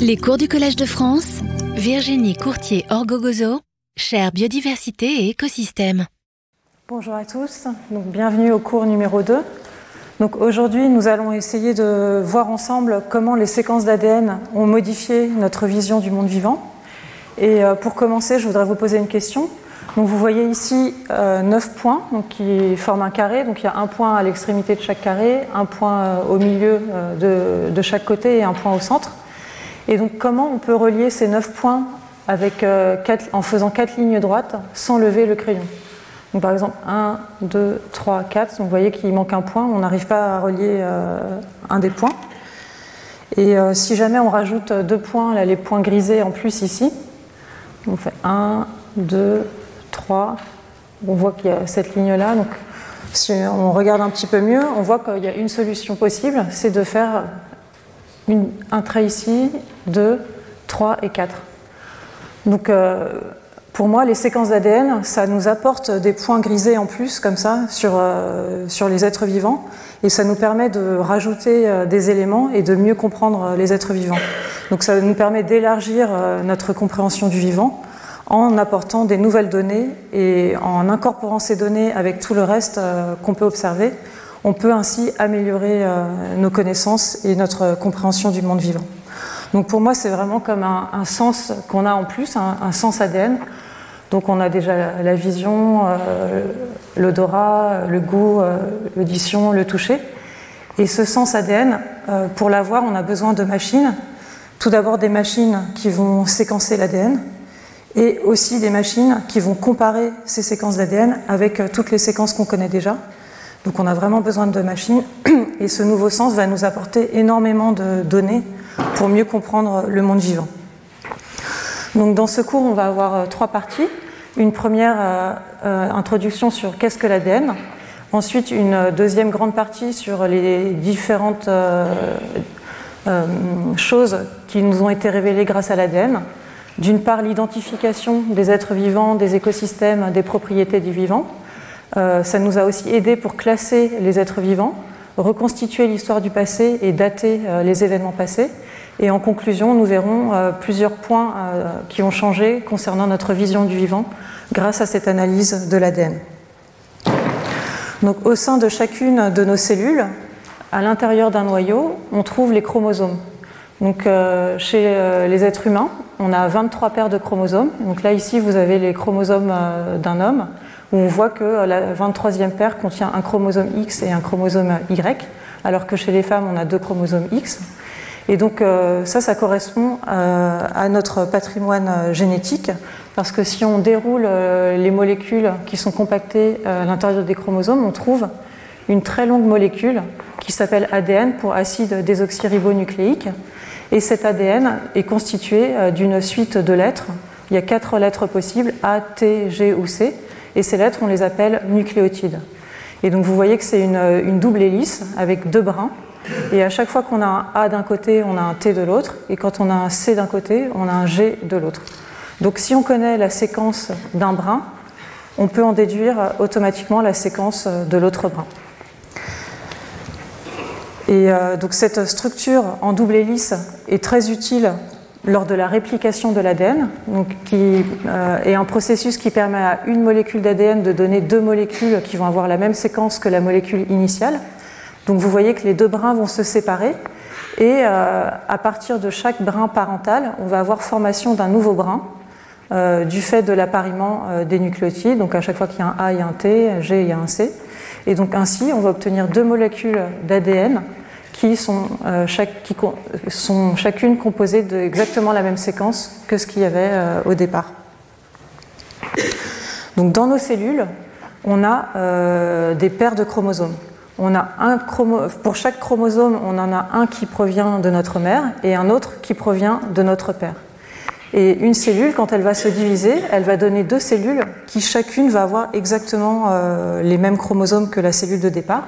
Les cours du Collège de France, Virginie Courtier-Orgogozo, chère biodiversité et écosystème. Bonjour à tous, donc bienvenue au cours numéro 2. Donc aujourd'hui, nous allons essayer de voir ensemble comment les séquences d'ADN ont modifié notre vision du monde vivant. Et euh, pour commencer, je voudrais vous poser une question. Donc vous voyez ici euh, 9 points donc qui forment un carré. Donc il y a un point à l'extrémité de chaque carré, un point euh, au milieu euh, de, de, chaque côté et un point au centre. Et donc comment on peut relier ces 9 points euh, en faisant 4 lignes droites sans lever le crayon? Par exemple 1, 2, 3, 4, donc vous voyez qu'il manque un point, on n'arrive pas à relier euh, un des points. Et euh, si jamais on rajoute deux points, là les points grisés en plus ici, on fait 1, 2, 3, on voit qu'il y a cette ligne-là. Si on regarde un petit peu mieux, on voit qu'il y a une solution possible, c'est de faire un trait ici, 2, 3 et 4. Donc euh, pour moi, les séquences d'ADN, ça nous apporte des points grisés en plus, comme ça, sur, euh, sur les êtres vivants, et ça nous permet de rajouter euh, des éléments et de mieux comprendre les êtres vivants. Donc ça nous permet d'élargir notre compréhension du vivant en apportant des nouvelles données et en incorporant ces données avec tout le reste qu'on peut observer. On peut ainsi améliorer euh, nos connaissances et notre compréhension du monde vivant. Donc pour moi, c'est vraiment comme un, sens qu'on a en plus, un, sens ADN. Donc on a déjà la vision, euh, l'odorat, le goût, euh, l'audition, le toucher. Et ce sens ADN, pour l'avoir, on a besoin de machines. Tout d'abord des machines qui vont séquencer l'ADN et aussi des machines qui vont comparer ces séquences d'ADN avec toutes les séquences qu'on connaît déjà. Donc on a vraiment besoin de machines et ce nouveau sens va nous apporter énormément de données pour mieux comprendre le monde vivant. Donc dans ce cours, on va avoir euh, trois parties. Une première euh, euh, introduction sur qu'est-ce que l'ADN, ensuite une deuxième grande partie sur les différentes choses qui nous ont été révélées grâce à l'ADN. D'une part, l'identification des êtres vivants, des écosystèmes, des propriétés du vivant. Euh, ça nous a aussi aidé pour classer les êtres vivants, reconstituer l'histoire du passé et dater les événements passés. Et en conclusion, nous verrons euh, plusieurs points euh, qui ont changé concernant notre vision du vivant grâce à cette analyse de l'ADN. Donc, au sein de chacune de nos cellules, à l'intérieur d'un noyau, on trouve les chromosomes. Donc, euh, chez euh, les êtres humains, on a 23 paires de chromosomes. Donc là, ici, vous avez les chromosomes euh, d'un homme, on voit que la 23e paire contient un chromosome X et un chromosome Y, alors que chez les femmes, on a deux chromosomes X. Et donc euh, ça, ça correspond euh, à notre patrimoine euh, génétique, parce que si on déroule les molécules qui sont compactées à l'intérieur des chromosomes, on trouve une très longue molécule qui s'appelle ADN pour acide désoxyribonucléique. Et cet ADN est constitué d'une suite de lettres. Il y a quatre lettres possibles, A, T, G ou C. Et ces lettres, on les appelle nucléotides. Et donc vous voyez que c'est une, une double hélice avec deux brins. Et à chaque fois qu'on a un A d'un côté, on a un T de l'autre, et quand on a un C d'un côté, on a un G de l'autre. Donc si on connaît la séquence d'un brin, on peut en déduire automatiquement la séquence de l'autre brin. Et euh, donc cette structure en double hélice est très utile lors de la réplication de l'ADN, qui euh, est un processus qui permet à une molécule d'ADN de donner deux molécules qui vont avoir la même séquence que la molécule initiale. Donc vous voyez que les deux brins vont se séparer et euh, à partir de chaque brin parental, on va avoir formation d'un nouveau brin euh, du fait de l'appariement des nucléotides. Donc à chaque fois qu'il y a un A, il y a un T, un G, il y a un C. Et donc ainsi, on va obtenir deux molécules d'ADN qui, sont, euh, sont chacune composées d'exactement la même séquence que ce qu'il y avait euh, au départ. Donc dans nos cellules, on a euh, des paires de chromosomes. On a un. Pour chaque chromosome, on en a un qui provient de notre mère et un autre qui provient de notre père. Et une cellule, quand elle va se diviser, elle va donner deux cellules qui chacune va avoir exactement les mêmes chromosomes que la cellule de départ.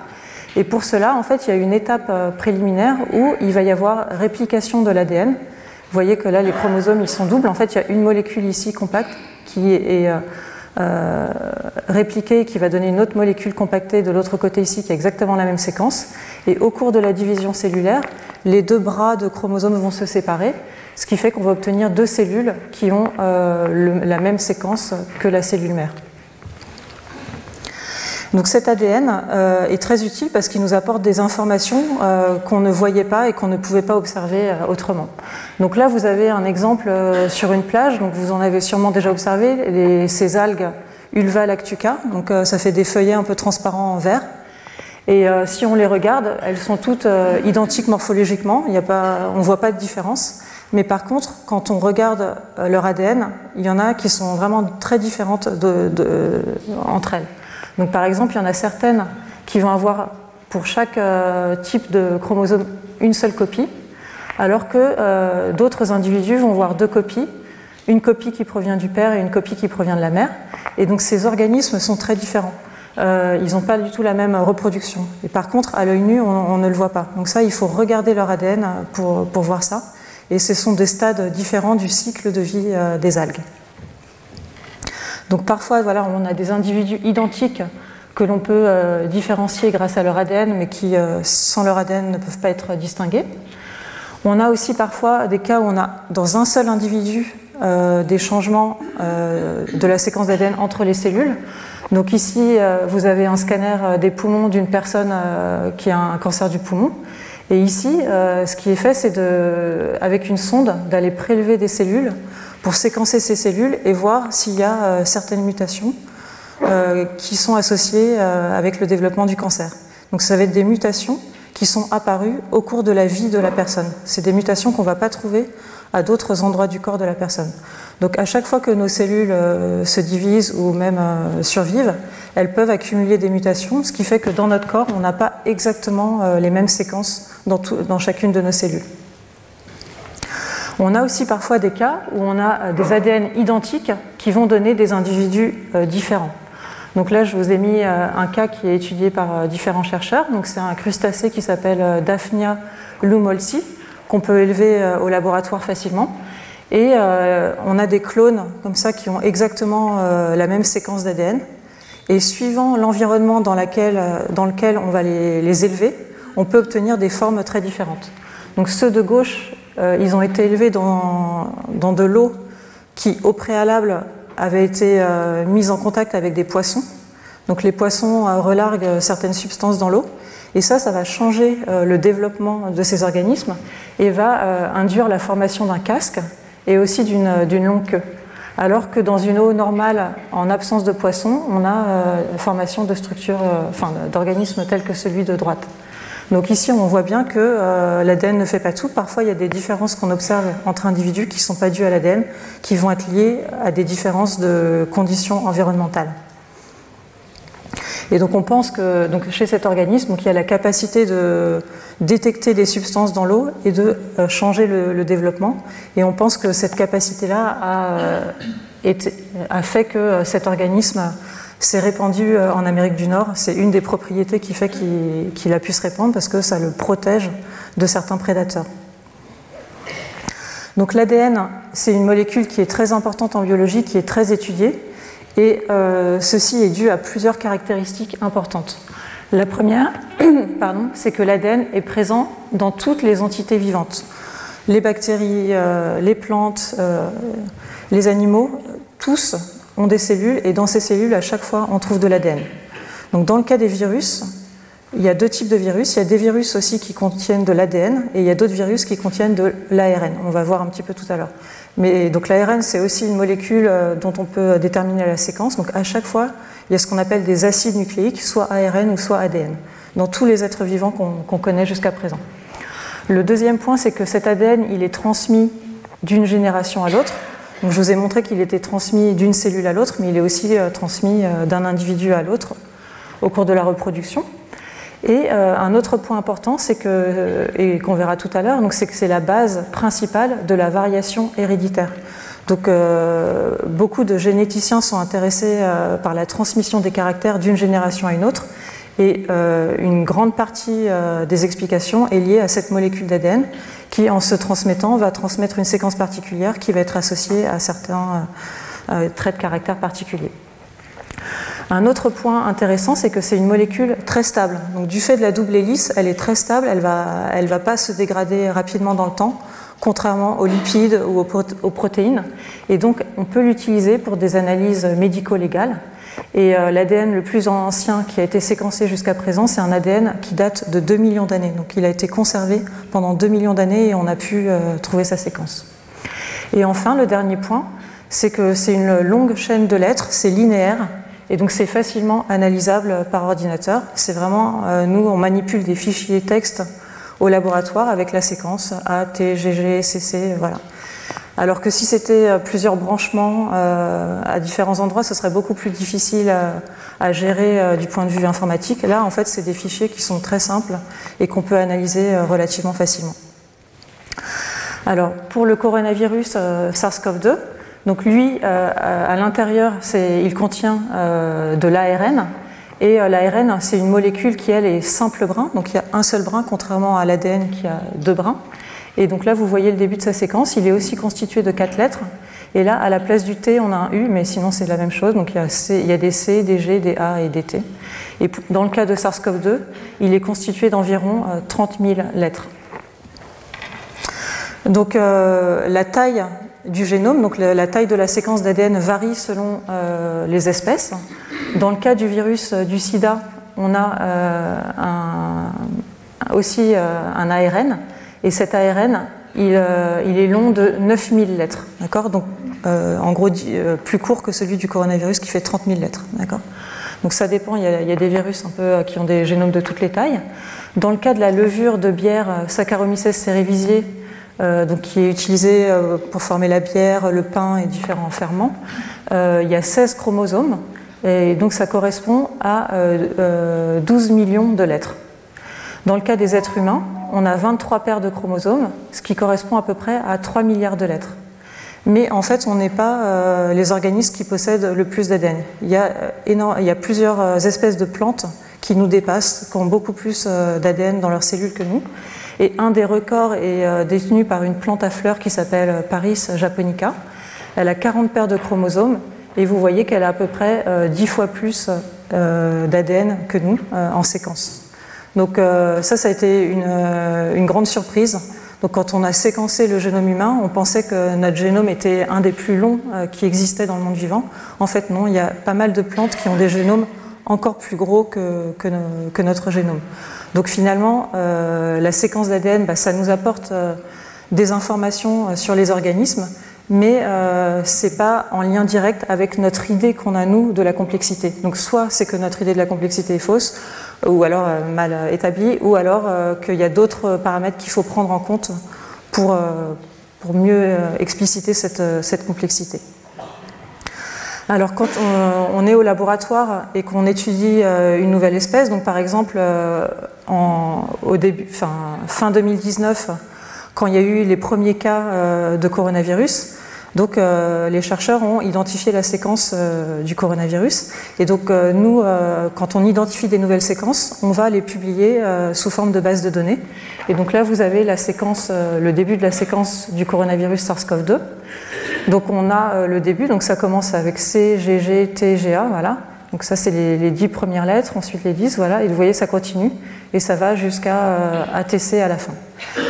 Et pour cela, en fait, il y a une étape euh, préliminaire où il va y avoir réplication de l'ADN. Vous voyez que là, les chromosomes, ils sont doubles. En fait, il y a une molécule ici compacte qui est, euh, euh, répliquée qui va donner une autre molécule compactée de l'autre côté ici qui a exactement la même séquence. Et au cours de la division cellulaire, les deux bras de chromosomes vont se séparer, ce qui fait qu'on va obtenir deux cellules qui ont la même séquence que la cellule mère. Donc cet ADN euh, est très utile parce qu'il nous apporte des informations euh, qu'on ne voyait pas et qu'on ne pouvait pas observer euh, autrement. Donc là, vous avez un exemple sur une plage. Donc vous en avez sûrement déjà observé ces algues Ulva lactuca. Donc ça fait des feuillets un peu transparents en vert. Et si on les regarde, elles sont toutes identiques morphologiquement. On ne voit pas de différence. Mais par contre, quand on regarde leur ADN, il y en a qui sont vraiment très différentes entre elles. Par exemple, il y en a certaines qui vont avoir pour chaque euh, type de chromosome une seule copie, alors que euh, d'autres individus vont avoir deux copies, une copie qui provient du père et une copie qui provient de la mère. Et donc ces organismes sont très différents. Euh, ils n'ont pas du tout la même reproduction. Et par contre, à l'œil nu, on, ne le voit pas. Donc ça, il faut regarder leur ADN pour, pour, voir ça. Et ce sont des stades différents du cycle de vie des algues. Donc parfois, voilà, on a des individus identiques que l'on peut euh, différencier grâce à leur ADN, mais qui, euh, sans leur ADN, ne peuvent pas être distingués. On a aussi parfois des cas où on a, dans un seul individu, euh, des changements de la séquence d'ADN entre les cellules. Donc ici, vous avez un scanner des poumons d'une personne qui a un cancer du poumon. Et ici, ce qui est fait, c'est avec une sonde d'aller prélever des cellules pour séquencer ces cellules et voir s'il y a euh, certaines mutations euh, qui sont associées euh, avec le développement du cancer. Donc ça va être des mutations qui sont apparues au cours de la vie de la personne. C'est des mutations qu'on ne va pas trouver à d'autres endroits du corps de la personne. Donc à chaque fois que nos cellules se divisent ou même survivent, elles peuvent accumuler des mutations, ce qui fait que dans notre corps, on n'a pas exactement les mêmes séquences dans, dans chacune de nos cellules. On a aussi parfois des cas où on a euh, des ADN identiques qui vont donner des individus euh, différents. Donc là, je vous ai mis euh, un cas qui est étudié par différents chercheurs. Donc c'est un crustacé qui s'appelle Daphnia lumolsi qu'on peut élever au laboratoire facilement. Et on a des clones comme ça qui ont exactement la même séquence d'ADN. Et suivant l'environnement dans, lequel on va les, élever, on peut obtenir des formes très différentes. Donc ceux de gauche euh, ils ont été élevés dans, de l'eau qui, au préalable, avait été euh, mise en contact avec des poissons. Donc les poissons euh, relarguent certaines substances dans l'eau. Et ça, ça va changer le développement de ces organismes et va induire la formation d'un casque et aussi d'une longue queue. Alors que dans une eau normale, en absence de poissons, on a formation de structures, d'organismes tels que celui de droite. Donc ici, on voit bien que euh, l'ADN ne fait pas tout. Parfois, il y a des différences qu'on observe entre individus qui ne sont pas dues à l'ADN, qui vont être liées à des différences de conditions environnementales. Et donc on pense que donc chez cet organisme, il y a la capacité de détecter des substances dans l'eau et de euh, changer le, développement. Et on pense que cette capacité-là a, euh, a, fait que cet organisme c'est répandu euh, en Amérique du Nord. C'est une des propriétés qui fait qu'il a pu se répandre parce que ça le protège de certains prédateurs. Donc l'ADN, c'est une molécule qui est très importante en biologie, qui est très étudiée, et euh, ceci est dû à plusieurs caractéristiques importantes. La première, c'est que l'ADN est présent dans toutes les entités vivantes. Les bactéries, euh, les plantes, les animaux, tous ont des cellules et dans ces cellules, à chaque fois, on trouve de l'ADN. Donc dans le cas des virus, il y a deux types de virus. Il y a des virus aussi qui contiennent de l'ADN et il y a d'autres virus qui contiennent de l'ARN. On va voir un petit peu tout à l'heure. Mais donc l'ARN, c'est aussi une molécule euh, dont on peut déterminer la séquence. Donc à chaque fois, il y a ce qu'on appelle des acides nucléiques, soit ARN ou soit ADN, dans tous les êtres vivants qu'on connaît jusqu'à présent. Le deuxième point, c'est que cet ADN, il est transmis d'une génération à l'autre je vous ai montré qu'il était transmis d'une cellule à l'autre, mais il est aussi euh, transmis euh, d'un individu à l'autre au cours de la reproduction. Et euh, un autre point important, c'est que, et qu'on verra tout à l'heure, c'est que c'est la base principale de la variation héréditaire. Donc beaucoup de généticiens sont intéressés par la transmission des caractères d'une génération à une autre, et une grande partie des explications est liée à cette molécule d'ADN qui, en se transmettant, va transmettre une séquence particulière qui va être associée à certains euh, euh, traits de caractère particuliers. Un autre point intéressant, c'est que c'est une molécule très stable. Donc, du fait de la double hélice, elle est très stable, elle ne va pas se dégrader rapidement dans le temps, contrairement aux lipides ou aux, protéines. Et donc, on peut l'utiliser pour des analyses médico-légales. Et euh, l'ADN le plus ancien qui a été séquencé jusqu'à présent, c'est un ADN qui date de 2 millions d'années. Donc, il a été conservé pendant 2 millions d'années et on a pu euh, trouver sa séquence. Et enfin, le dernier point, c'est que c'est une longue chaîne de lettres, c'est linéaire, et donc c'est facilement analysable par ordinateur. C'est vraiment, euh, nous, on manipule des fichiers texte au laboratoire avec la séquence A, T, G, G, C, C, voilà. Alors que si c'était euh, plusieurs branchements euh, à différents endroits, ce serait beaucoup plus difficile à, gérer du point de vue informatique. Là, en fait, c'est des fichiers qui sont très simples et qu'on peut analyser relativement facilement. Alors, pour le coronavirus SARS-CoV-2, donc lui, euh, à l'intérieur, il contient euh, de l'ARN. Et euh, l'ARN, c'est une molécule qui, elle, est simple brin. Donc il y a un seul brin, contrairement à l'ADN qui a deux brins. Et donc là, vous voyez le début de sa séquence. Il est aussi constitué de quatre lettres. Et là, à la place du T, on a un U, mais sinon c'est la même chose. Donc il y, a des C, des G, des A et des T. Et dans le cas de SARS-CoV-2, il est constitué d'environ 30 000 lettres. Donc la taille du génome. Donc la, taille de la séquence d'ADN varie selon euh, les espèces. Dans le cas du virus euh, du sida, on a euh, aussi un ARN. Et cet ARN, il, est long de 9000 lettres. D'accord? Donc en gros, plus court que celui du coronavirus qui fait 30 000 lettres. D'accord? Donc ça dépend, il y, a, des virus un peu qui ont des génomes de toutes les tailles. Dans le cas de la levure de bière Saccharomyces cerevisiae, euh, donc qui est utilisé euh, pour former la bière, le pain et différents ferments. Euh, il y a 16 chromosomes et donc ça correspond à 12 millions de lettres. Dans le cas des êtres humains, on a 23 paires de chromosomes, ce qui correspond à peu près à 3 milliards de lettres. Mais en fait, on n'est pas les organismes qui possèdent le plus d'ADN. Il, y a il y a plusieurs espèces de plantes qui nous dépassent, qui ont beaucoup plus d'ADN dans leurs cellules que nous. Et un des records est euh, détenu par une plante à fleurs qui s'appelle Paris japonica. Elle a 40 paires de chromosomes et vous voyez qu'elle a à peu près 10 euh, fois plus euh, d'ADN que nous en séquence. Donc ça, ça a été une, grande surprise. Donc quand on a séquencé le génome humain, on pensait que notre génome était un des plus longs qui existait dans le monde vivant. En fait, non, il y a pas mal de plantes qui ont des génomes encore plus gros que, notre génome. Donc finalement, euh, la séquence d'ADN, bah, ça nous apporte euh, des informations euh, sur les organismes, mais ce n'est pas en lien direct avec notre idée qu'on a, nous, de la complexité. Donc soit c'est que notre idée de la complexité est fausse, ou alors mal établie, ou alors qu'il y a d'autres paramètres qu'il faut prendre en compte pour, pour mieux expliciter cette, cette complexité. Alors quand on, est au laboratoire et qu'on étudie euh, une nouvelle espèce, donc par exemple euh, au début, fin, 2019, quand il y a eu les premiers cas euh, de coronavirus, donc les chercheurs ont identifié la séquence du coronavirus. Et donc nous, quand on identifie des nouvelles séquences, on va les publier sous forme de base de données. Et donc là, vous avez la séquence, le début de la séquence du coronavirus SARS-CoV-2. Donc on a euh, le début, donc ça commence avec C, G, G, T, G, A, voilà. Donc ça c'est les, dix premières lettres, ensuite les dix, voilà. Et vous voyez ça continue et ça va jusqu'à euh, ATC à la fin.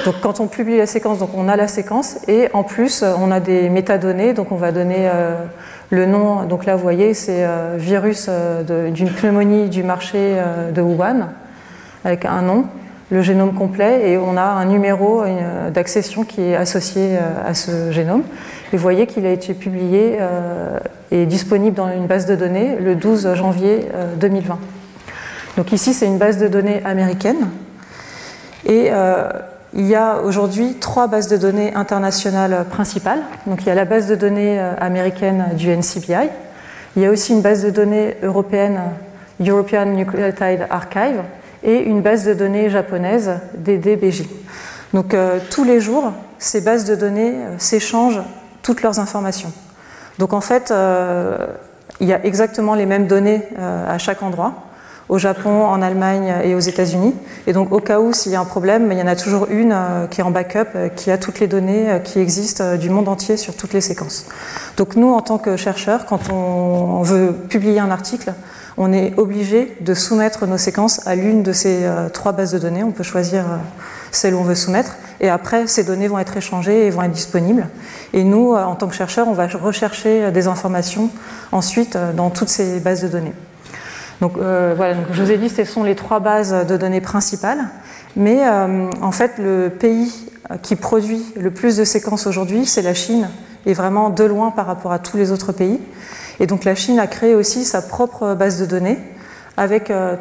Donc quand on publie la séquence, donc on a la séquence et en plus on a des métadonnées, donc on va donner euh, le nom. Donc là vous voyez c'est virus d'une pneumonie du marché de Wuhan avec un nom le génome complet et on a un numéro d'accession qui est associé à ce génome. Et vous voyez qu'il a été publié euh, et disponible dans une base de données le 12 janvier 2020. Euh, Donc ici, c'est une base de données américaine. Et euh, il y a aujourd'hui trois bases de données internationales principales. Donc il y a la base de données américaine du NCBI. Il y a aussi une base de données européenne, European Nucleotide Archive, et une base de données japonaise, DDBJ. Donc tous les jours, ces bases de données s'échangent toutes leurs informations. Donc en fait, euh, il y a exactement les mêmes données euh, à chaque endroit, au Japon, en Allemagne et aux États-Unis. Et donc au cas où s'il y a un problème, il y en a toujours une euh, qui est en backup, qui a toutes les données qui existent du monde entier sur toutes les séquences. Donc nous, en tant que chercheurs, quand on veut publier un article, on est obligé de soumettre nos séquences à l'une de ces trois bases de données. On peut choisir celle où on veut soumettre. Et après, ces données vont être échangées et vont être disponibles. Et nous, en tant que chercheurs, on va rechercher des informations ensuite dans toutes ces bases de données. Donc voilà, donc je vous ai dit, ce sont les trois bases de données principales. Mais en fait, le pays qui produit le plus de séquences aujourd'hui, c'est la Chine, et vraiment de loin par rapport à tous les autres pays. Et donc la Chine a créé aussi sa propre base de données, avec euh,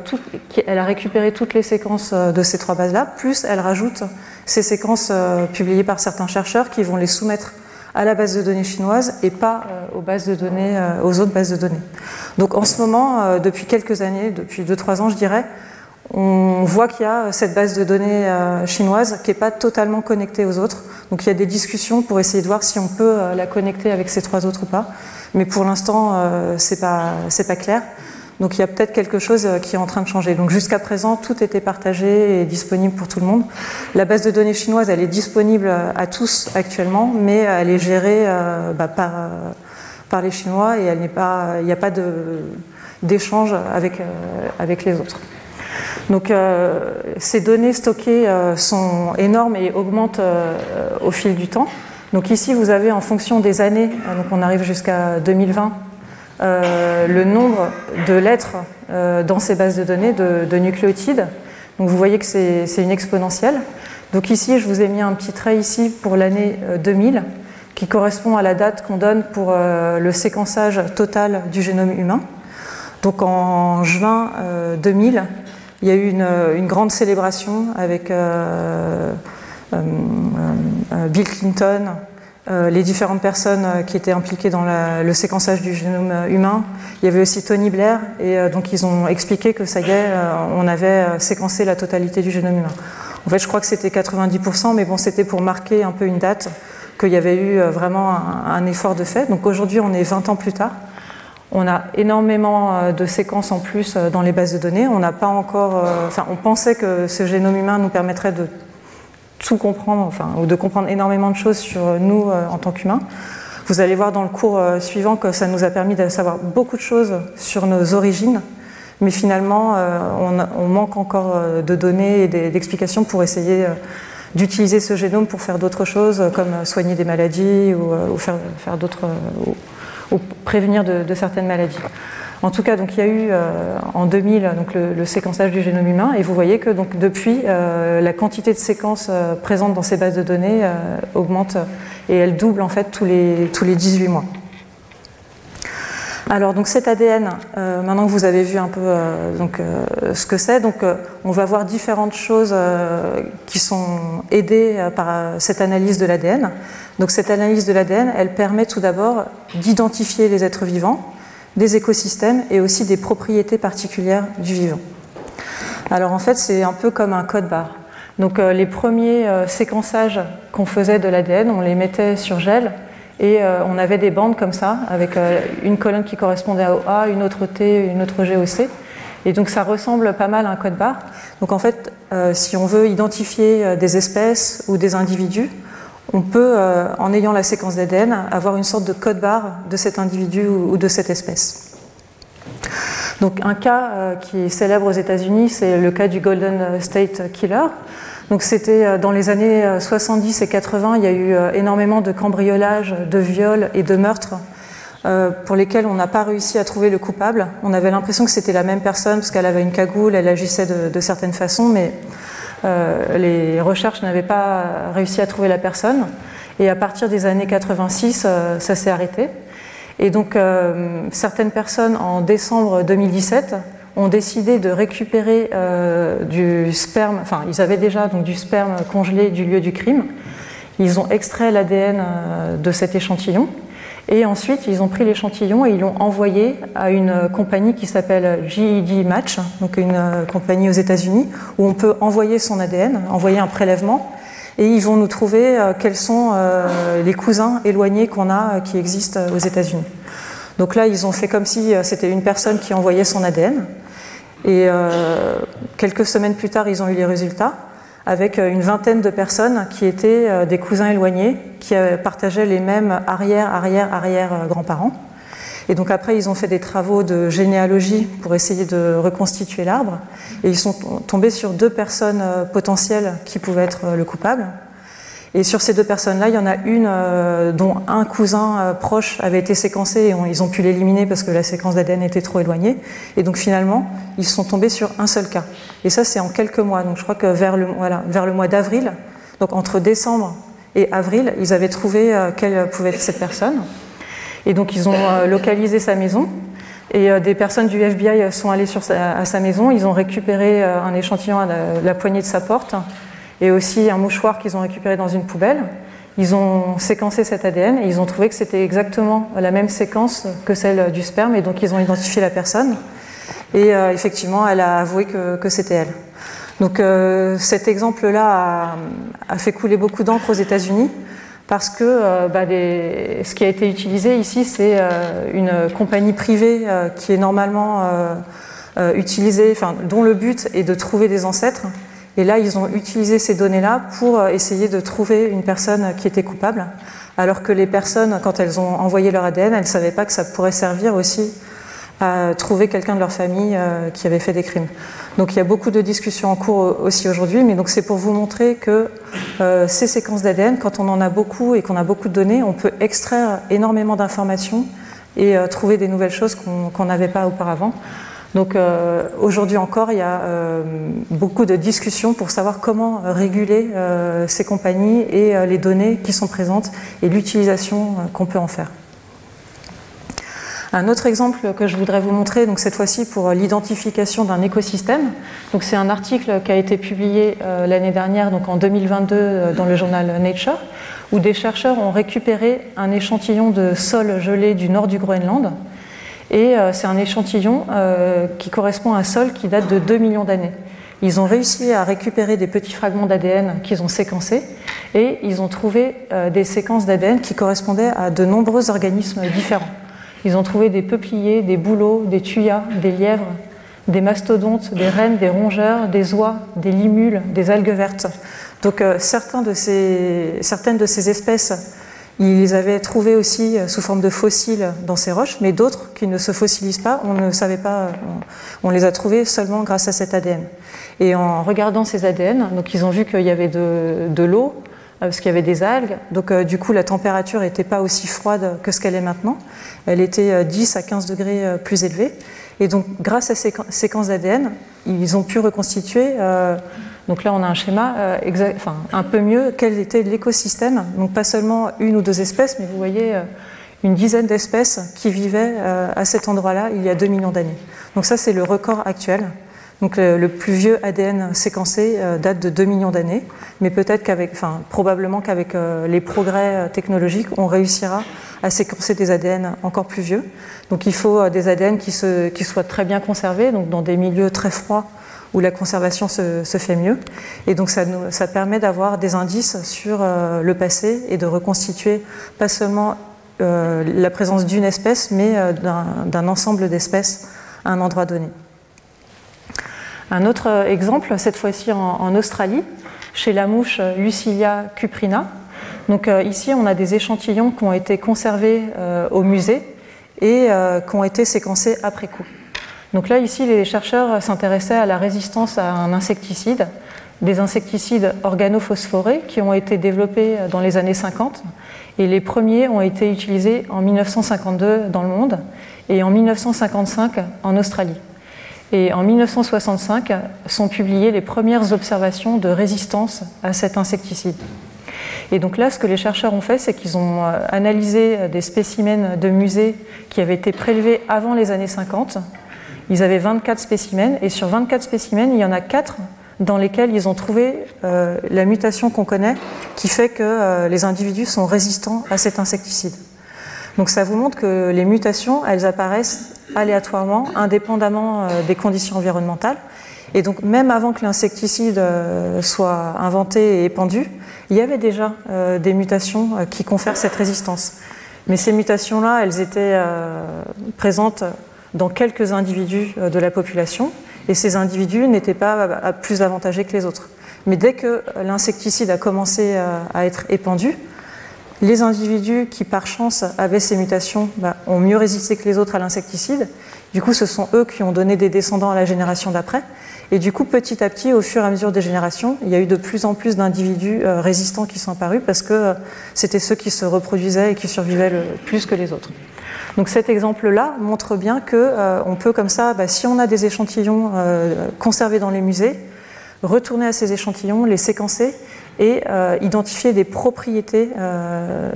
elle a récupéré toutes les séquences euh, de ces trois bases-là, plus elle rajoute ces séquences euh, publiées par certains chercheurs qui vont les soumettre à la base de données chinoise et pas de données, aux autres bases de données. Donc en ce moment, depuis quelques années, depuis 2-3 ans, je dirais, on voit qu'il y a cette base de données euh, chinoise qui n'est pas totalement connectée aux autres. Donc il y a des discussions pour essayer de voir si on peut euh, la connecter avec ces trois autres ou pas. Mais pour l'instant, euh, c'est pas pas clair. Donc il y a peut-être quelque chose qui est en train de changer. Donc jusqu'à présent, tout était partagé et disponible pour tout le monde. La base de données chinoise, elle est disponible à tous actuellement, mais elle est gérée bah, par les Chinois et il n'y a pas d'échange avec avec les autres. Donc euh, ces données stockées euh, sont énormes et augmentent euh, au fil du temps. Donc ici, vous avez en fonction des années, donc on arrive jusqu'à 2020, le nombre de lettres dans ces bases de données de, nucléotides. Donc vous voyez que c'est une exponentielle. Donc ici, je vous ai mis un petit trait ici pour l'année 2000 qui correspond à la date qu'on donne pour le séquençage total du génome humain. Donc en juin 2000, il y a eu une, grande célébration avec euh, euh, euh, Bill Clinton, les différentes personnes qui étaient impliquées dans le séquençage du génome humain. Il y avait aussi Tony Blair, et donc ils ont expliqué que ça y est, on avait séquencé la totalité du génome humain. En fait, je crois que c'était 90%, mais bon, c'était pour marquer un peu une date qu'il y avait eu vraiment un, un effort de fait. Donc aujourd'hui, on est 20 ans plus tard. On a énormément euh, de séquences en plus euh, dans les bases de données. On n'a pas encore. Euh, enfin, on pensait que ce génome humain nous permettrait de tout comprendre, enfin, ou de comprendre énormément de choses sur nous en tant qu'humains. Vous allez voir dans le cours suivant que ça nous a permis de savoir beaucoup de choses sur nos origines, mais finalement, on, manque encore de données et d'explications pour essayer d'utiliser ce génome pour faire d'autres choses, comme soigner des maladies ou, faire, ou prévenir de, certaines maladies. En tout cas, donc, il y a eu euh, en 2000 donc, le, séquençage du génome humain, et vous voyez que donc, depuis, euh, la quantité de séquences euh, présentes dans ces bases de données augmente et elle double en fait tous les, tous les 18 mois. Alors donc cet ADN, maintenant que vous avez vu un peu donc, ce que c'est, donc on va voir différentes choses qui sont aidées par cette analyse de l'ADN. Donc cette analyse de l'ADN, elle permet tout d'abord d'identifier les êtres vivants, des écosystèmes et aussi des propriétés particulières du vivant. Alors en fait, c'est un peu comme un code barre. Donc euh, les premiers euh, séquençages qu'on faisait de l'ADN, on les mettait sur gel et euh, on avait des bandes comme ça, avec une colonne qui correspondait au A, une autre T, une autre G au C. Et donc ça ressemble pas mal à un code barre. Donc en fait, si on veut identifier des espèces ou des individus, on peut, euh, en ayant la séquence d'ADN, avoir une sorte de code barre de cet individu ou de cette espèce. Donc un cas euh, qui est célèbre aux États-Unis, c'est le cas du Golden State Killer. Donc c'était euh, dans les années 70 et 80, il y a eu énormément de cambriolages, de viols et de meurtres pour lesquels on n'a pas réussi à trouver le coupable. On avait l'impression que c'était la même personne parce qu'elle avait une cagoule, elle agissait de, de certaines façons, mais euh, les recherches n'avaient pas réussi à trouver la personne. Et à partir des années 86, euh, ça s'est arrêté. Et donc, euh, certaines personnes, en décembre 2017, ont décidé de récupérer du sperme, enfin, ils avaient déjà donc, du sperme congelé du lieu du crime. Ils ont extrait l'ADN de cet échantillon et ensuite, ils ont pris l'échantillon et ils l'ont envoyé à une compagnie qui s'appelle GED Match, donc une euh, compagnie aux États-Unis, où on peut envoyer son ADN, envoyer un prélèvement, et ils vont nous trouver euh, quels sont euh, les cousins éloignés qu'on a qui existent aux États-Unis. Donc là, ils ont fait comme si c'était une personne qui envoyait son ADN. Et quelques semaines plus tard, ils ont eu les résultats avec euh, une vingtaine de personnes qui étaient euh, des cousins éloignés, qui euh, partageaient les mêmes arrière, arrière, arrière grands-parents. Et donc après, ils ont fait des travaux de généalogie pour essayer de reconstituer l'arbre. Et ils sont tombés sur deux personnes potentielles qui pouvaient être le coupable. Et sur ces deux personnes-là, il y en a une euh, dont un cousin euh, proche avait été séquencé et ils ont pu l'éliminer parce que la séquence d'ADN était trop éloignée. Et donc finalement, ils sont tombés sur un seul cas. Et ça, c'est en quelques mois. Donc je crois que vers le, mois d'avril, donc entre décembre et avril, ils avaient trouvé euh, quelle pouvait être cette personne. Et donc ils ont localisé sa maison. Et des personnes du FBI sont allées à sa maison. Ils ont récupéré un échantillon à la poignée de sa porte et aussi un mouchoir qu'ils ont récupéré dans une poubelle. Ils ont séquencé cet ADN et ils ont trouvé que c'était exactement la même séquence que celle du sperme et donc ils ont identifié la personne. Et euh, effectivement, elle a avoué que, c'était elle. Donc euh, cet exemple-là a, fait couler beaucoup d'encre aux États-Unis parce que euh, bah, ce qui a été utilisé ici, c'est une compagnie privée qui est normalement utilisée, dont le but est de trouver des ancêtres et là, ils ont utilisé ces données-là pour euh, essayer de trouver une personne qui était coupable, alors que les personnes, quand elles ont envoyé leur ADN, elles ne savaient pas que ça pourrait servir aussi à trouver quelqu'un de leur famille euh, qui avait fait des crimes. Donc il y a beaucoup de discussions en cours aussi aujourd'hui, mais donc c'est pour vous montrer que euh, ces séquences d'ADN, quand on en a beaucoup et qu'on a beaucoup de données, on peut extraire énormément d'informations et trouver des nouvelles choses qu'on n'avait pas auparavant. Donc euh, aujourd'hui encore, il y a euh, beaucoup de discussions pour savoir comment réguler euh, ces compagnies et les données qui sont présentes et l'utilisation qu'on peut en faire. Un autre exemple que je voudrais vous montrer, donc cette fois-ci pour l'identification d'un écosystème. Donc c'est un article qui a été publié l'année dernière, donc en 2022, dans le journal Nature, où des chercheurs ont récupéré un échantillon de sol gelé du nord du Groenland et euh, c'est un échantillon euh, qui correspond à un sol qui date de 2 millions d'années. Ils ont réussi à récupérer des petits fragments d'ADN qu'ils ont séquencés et ils ont trouvé euh, des séquences d'ADN qui correspondaient à de nombreux organismes différents. Ils ont trouvé des peupliers, des bouleaux, des tuyas, des lièvres, des mastodontes, des rennes, des rongeurs, des oies, des limules, des algues vertes. Donc certaines de ces espèces ils les avaient trouvés aussi euh, sous forme de fossiles dans ces roches, mais d'autres qui ne se fossilisent pas, on ne savait pas, on, les a trouvés seulement grâce à cet ADN. Et en regardant ces ADN, donc ils ont vu qu'il y avait de, l'eau, euh, parce qu'il y avait des algues, donc euh, du coup la température n'était pas aussi froide que ce qu'elle est maintenant, elle était 10 à 15 degrés plus élevée. Et donc grâce à ces séquences d'ADN, ils ont pu reconstituer donc là, on a un schéma euh, enfin, un peu mieux quel était l'écosystème. Donc pas seulement une ou deux espèces, mais vous voyez euh, une dizaine d'espèces qui vivaient euh, à cet endroit-là il y a 2 millions d'années. Donc ça, c'est le record actuel. Donc le, plus vieux ADN séquencé date de 2 millions d'années, mais peut-être qu'avec, enfin probablement qu'avec les progrès technologiques, on réussira à séquencer des ADN encore plus vieux. Donc il faut des ADN qui, soient très bien conservés, donc dans des milieux très froids où la conservation se, fait mieux. Et donc ça, permet d'avoir des indices sur euh, le passé et de reconstituer pas seulement euh, la présence d'une espèce, mais euh, d'un ensemble d'espèces à un endroit donné. Un autre exemple, cette fois-ci en, Australie, chez la mouche Lucilia cuprina. Donc ici, on a des échantillons qui ont été conservés au musée et qui ont été séquencés après coup. Donc là, ici, les chercheurs s'intéressaient à la résistance à un insecticide, des insecticides organophosphorés qui ont été développés dans les années 50 et les premiers ont été utilisés en 1952 dans le monde et en 1955 en Australie. Et en 1965 sont publiées les premières observations de résistance à cet insecticide. Et donc là, ce que les chercheurs ont fait, c'est qu'ils ont euh, analysé des spécimens de musées qui avaient été prélevés avant les années 50 ils avaient 24 spécimens et sur 24 spécimens, il y en a 4 dans lesquels ils ont trouvé euh, la mutation qu'on connaît qui fait que euh, les individus sont résistants à cet insecticide. Donc ça vous montre que les mutations, elles apparaissent aléatoirement, indépendamment euh, des conditions environnementales. Et donc même avant que l'insecticide soit inventé et épandu, il y avait déjà des mutations qui confèrent cette résistance. Mais ces mutations-là, elles étaient présentes dans quelques individus euh, de la population, et ces individus n'étaient pas plus avantagés que les autres. Mais dès que l'insecticide a commencé à être épandu, Les individus qui, par chance, avaient ces mutations bah, ont mieux résisté que les autres à l'insecticide. Du coup, ce sont eux qui ont donné des descendants à la génération d'après. Et du coup, petit à petit, au fur et à mesure des générations, il y a eu de plus en plus d'individus euh, résistants qui sont apparus parce que euh, c'était ceux qui se reproduisaient et qui survivaient le plus que les autres. Donc cet exemple-là montre bien que euh, peut comme ça, bah, si on a des échantillons conservés dans les musées, retourner à ces échantillons, les séquencer et identifier des propriétés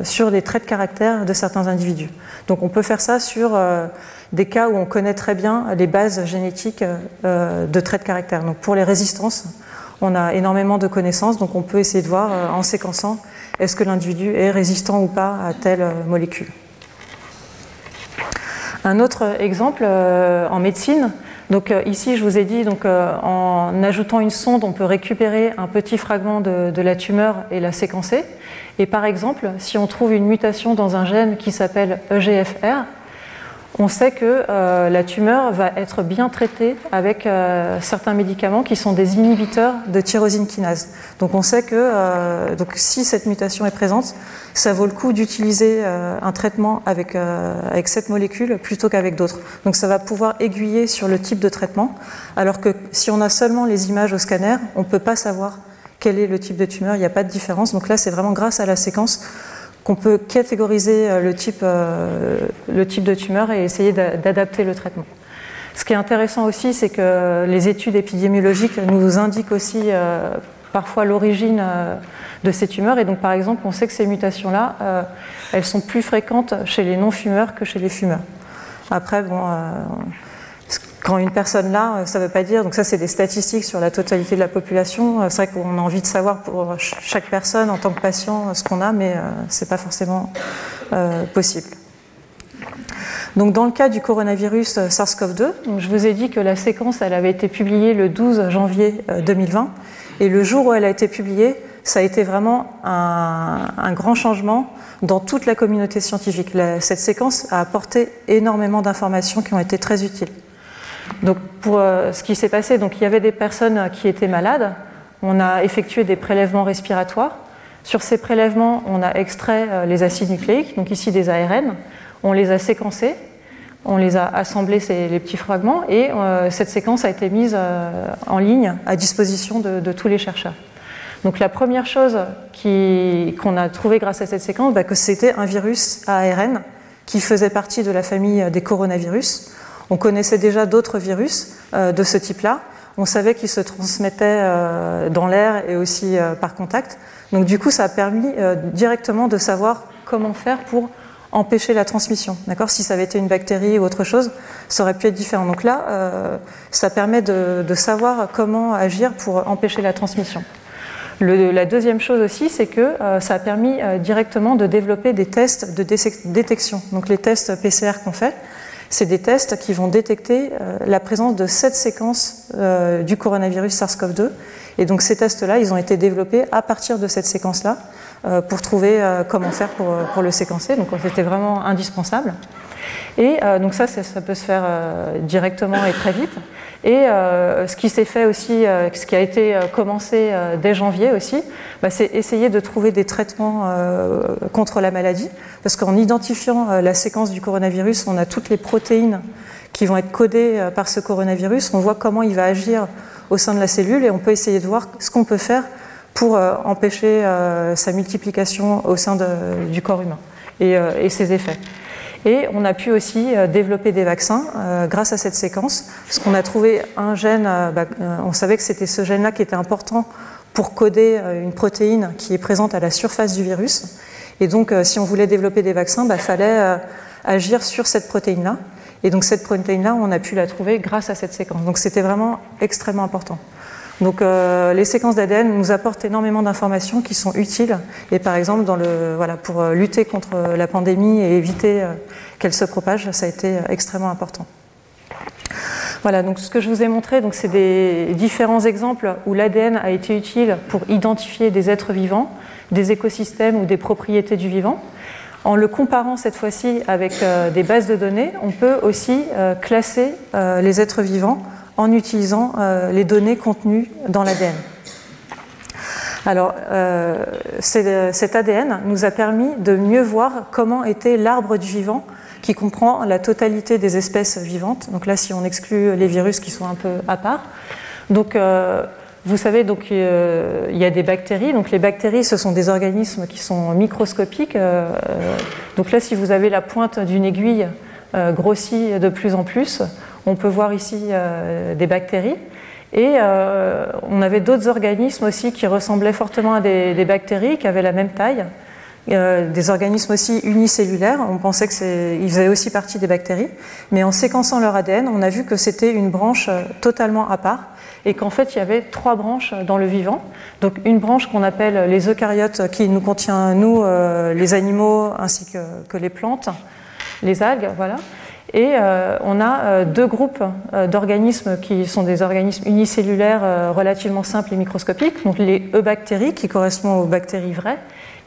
sur les traits de caractère de certains individus. Donc on peut faire ça sur des cas où on connaît très bien les bases génétiques euh, de traits de caractère. Donc pour les résistances, on a énormément de connaissances, donc on peut essayer de voir euh, en séquençant est-ce que l'individu est résistant ou pas à telle euh, molécule. Un autre exemple en médecine, donc ici je vous ai dit donc en ajoutant une sonde on peut récupérer un petit fragment de, la tumeur et la séquencer. Et par exemple si on trouve une mutation dans un gène qui s'appelle EGFR, on sait que euh, la tumeur va être bien traitée avec euh, certains médicaments qui sont des inhibiteurs de tyrosine kinase. Donc on sait que euh, si cette mutation est présente, ça vaut le coup d'utiliser un traitement avec, avec cette molécule plutôt qu'avec d'autres. Donc ça va pouvoir aiguiller sur le type de traitement, alors que si on a seulement les images au scanner, on ne peut pas savoir quel est le type de tumeur, il n'y a pas de différence. Donc là, c'est vraiment grâce à la séquence qu'on peut catégoriser euh, le type, euh, le type de tumeur et essayer d'adapter le traitement. Ce qui est intéressant aussi, c'est que les études épidémiologiques nous indiquent aussi euh, parfois l'origine de ces tumeurs. Et donc, par exemple, on sait que ces mutations-là, elles sont plus fréquentes chez les non-fumeurs que chez les fumeurs. Après, bon, quand une personne là, euh, ça ne veut pas dire, donc ça c'est des statistiques sur la totalité de la population, euh, c'est vrai qu'on a envie de savoir pour chaque personne en tant que patient ce qu'on a, mais euh, ce n'est pas forcément possible. Donc dans le cas du coronavirus SARS-CoV-2, je vous ai dit que la séquence elle avait été publiée le 12 janvier 2020, et le jour où elle a été publiée, ça a été vraiment un grand changement dans toute la communauté scientifique. cette séquence a apporté énormément d'informations qui ont été très utiles. Donc pour euh, ce qui s'est passé, donc il y avait des personnes qui étaient malades. On a effectué des prélèvements respiratoires. Sur ces prélèvements, on a extrait euh, les acides nucléiques, donc ici des ARN. On les a séquencés, on les a assemblés, ces, les petits fragments, et euh, cette séquence a été mise en ligne à disposition de, tous les chercheurs. Donc la première chose qu'on a trouvée grâce à cette séquence, bah, que c'était un virus ARN qui faisait partie de la famille des coronavirus. On connaissait déjà d'autres virus euh, de ce type-là. On savait qu'ils se transmettaient euh, dans l'air et aussi euh, par contact. Donc du coup, ça a permis directement de savoir comment faire pour empêcher la transmission. D'accord? Si ça avait été une bactérie ou autre chose, ça aurait pu être différent. Donc là, ça permet de, savoir comment agir pour empêcher la transmission. la deuxième chose aussi, c'est que ça a permis directement de développer des tests de détection. Donc les tests PCR qu'on fait, c'est des tests qui vont détecter euh, la présence de cette séquence euh, du coronavirus SARS-CoV-2. Et donc ces tests-là, ils ont été développés à partir de cette séquence-là euh, pour trouver comment faire pour le séquencer. Donc c'était vraiment indispensable. Et donc ça, ça, peut se faire directement et très vite. Et euh, ce qui s'est fait aussi, euh, ce qui a été euh, commencé dès janvier aussi, bah, c'est essayer de trouver des traitements contre la maladie, parce qu'en identifiant la séquence du coronavirus, on a toutes les protéines qui vont être codées par ce coronavirus, on voit comment il va agir au sein de la cellule et on peut essayer de voir ce qu'on peut faire pour empêcher sa multiplication au sein du corps humain et ses effets. Et on a pu aussi euh, développer des vaccins euh, grâce à cette séquence, parce qu'on a trouvé un gène, euh, bah, on savait que c'était ce gène-là qui était important pour coder une protéine qui est présente à la surface du virus. Et donc, si on voulait développer des vaccins, il bah, fallait agir sur cette protéine-là. Et donc, cette protéine-là, on a pu la trouver grâce à cette séquence. Donc, c'était vraiment extrêmement important. Donc euh, les séquences d'ADN nous apportent énormément d'informations qui sont utiles. Et par exemple, pour euh, lutter contre la pandémie et éviter euh, qu'elle se propage, ça a été extrêmement important. Voilà, donc ce que je vous ai montré, c'est des différents exemples où l'ADN a été utile pour identifier des êtres vivants, des écosystèmes ou des propriétés du vivant. En le comparant cette fois-ci avec des bases de données, on peut aussi classer les êtres vivants en utilisant euh, les données contenues dans l'ADN. Alors, cet ADN nous a permis de mieux voir comment était l'arbre du vivant qui comprend la totalité des espèces vivantes. Donc là, si on exclut les virus qui sont un peu à part. Donc, vous savez, donc, euh, il y a des bactéries. Donc, les bactéries, ce sont des organismes qui sont microscopiques. Euh, donc là, si vous avez la pointe d'une aiguille euh, grossie de plus en plus, on peut voir ici des bactéries. Et on avait d'autres organismes aussi qui ressemblaient fortement à des, bactéries, qui avaient la même taille. des organismes aussi unicellulaires. On pensait qu'ils faisaient aussi partie des bactéries. Mais en séquençant leur ADN, on a vu que c'était une branche totalement à part et qu'en fait il y avait trois branches dans le vivant. Donc une branche qu'on appelle les eucaryotes qui nous contient nous, euh, les animaux ainsi que, les plantes, les algues, voilà. Et euh, on a euh, deux groupes d'organismes qui sont des organismes unicellulaires relativement simples et microscopiques, donc les eubactéries qui correspondent aux bactéries vraies,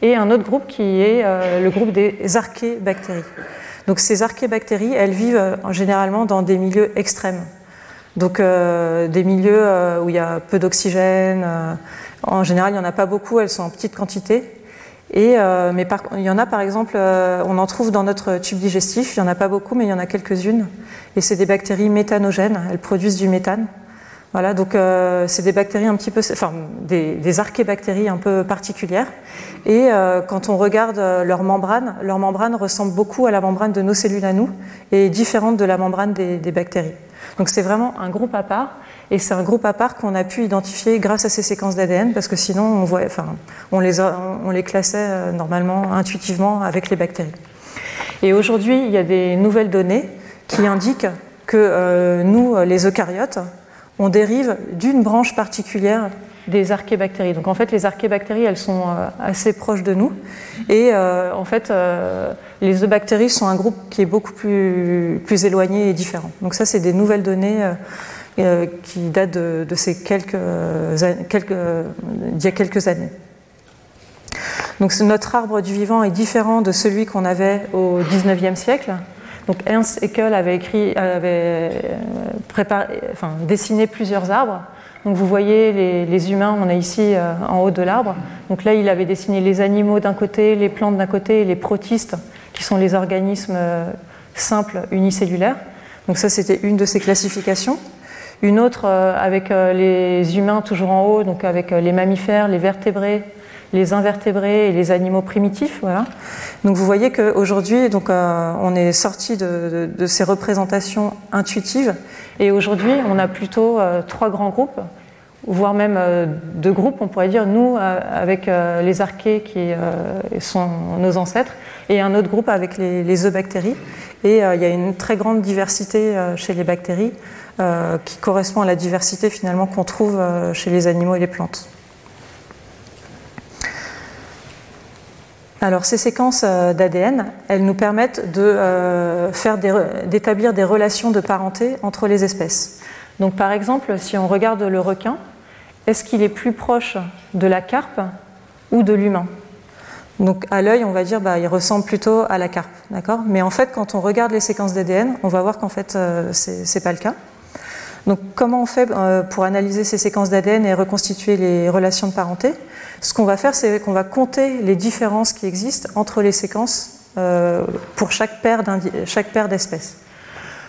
et un autre groupe qui est le groupe des archébactéries. Donc ces archébactéries, elles vivent généralement dans des milieux extrêmes. Donc euh, des milieux euh, où il y a peu d'oxygène. Euh, en général, il n'y en a pas beaucoup, elles sont en petite quantité. Et, mais il y en a par exemple, on en trouve dans notre tube digestif, il n'y en a pas beaucoup, mais il y en a quelques-unes. Et c'est des bactéries méthanogènes, elles produisent du méthane. Voilà, donc c'est des bactéries un petit peu, enfin des, des archébactéries un peu particulières. Et quand on regarde leur membrane, leur membrane ressemble beaucoup à la membrane de nos cellules à nous et est différente de la membrane des bactéries. Donc c'est vraiment un groupe à part, et c'est un groupe à part qu'on a pu identifier grâce à ces séquences d'ADN, parce que sinon on, les classait euh, normalement intuitivement avec les bactéries. Et aujourd'hui, il y a des nouvelles données qui indiquent que euh, nous, les eucaryotes, on dérive d'une branche particulière des archébactéries. Donc en fait, les archébactéries, elles sont euh, assez proches de nous. Et euh, en fait, euh, les eubactéries sont un groupe qui est beaucoup plus, plus éloigné et différent. Donc ça, c'est des nouvelles données qui datent de, ces quelques, quelques, d'il y a quelques années. Donc notre arbre du vivant est différent de celui qu'on avait au 19e siècle. Donc Ernst Haeckel avait, écrit, avait préparé, enfin, dessiné plusieurs arbres donc vous voyez les, humains, on est ici euh, en haut de l'arbre. Donc là, il avait dessiné les animaux d'un côté, les plantes d'un côté les protistes, qui sont les organismes euh, simples unicellulaires. Donc ça, c'était une de ces classifications. Une autre euh, avec les humains toujours en haut, donc avec les mammifères, les vertébrés, les invertébrés et les animaux primitifs. Voilà. Donc vous voyez qu'aujourd'hui, donc on est sorti de, ces représentations intuitives et aujourd'hui, on a plutôt euh, trois grands groupes, voire même euh, deux groupes, on pourrait dire, nous euh, avec les archées qui sont nos ancêtres, et un autre groupe avec les, les eubactéries. Et il y a une très grande diversité chez les bactéries qui correspond à la diversité finalement qu'on trouve chez les animaux et les plantes. Alors ces séquences euh, d'ADN, elles nous permettent euh, d'établir des, relations de parenté entre les espèces. Donc par exemple, si on regarde le requin, est-ce qu'il est plus proche de la carpe ou de l'humain? Donc à l'œil, on va dire bah, il ressemble plutôt à la carpe, Mais en fait, quand on regarde les séquences d'ADN, on va voir qu'en fait euh, c'est pas le cas. Donc comment on fait pour analyser ces séquences d'ADN et reconstituer les relations de parenté? Ce qu'on va faire, c'est qu'on va compter les différences qui existent entre les séquences euh, pour chaque paire d'espèces.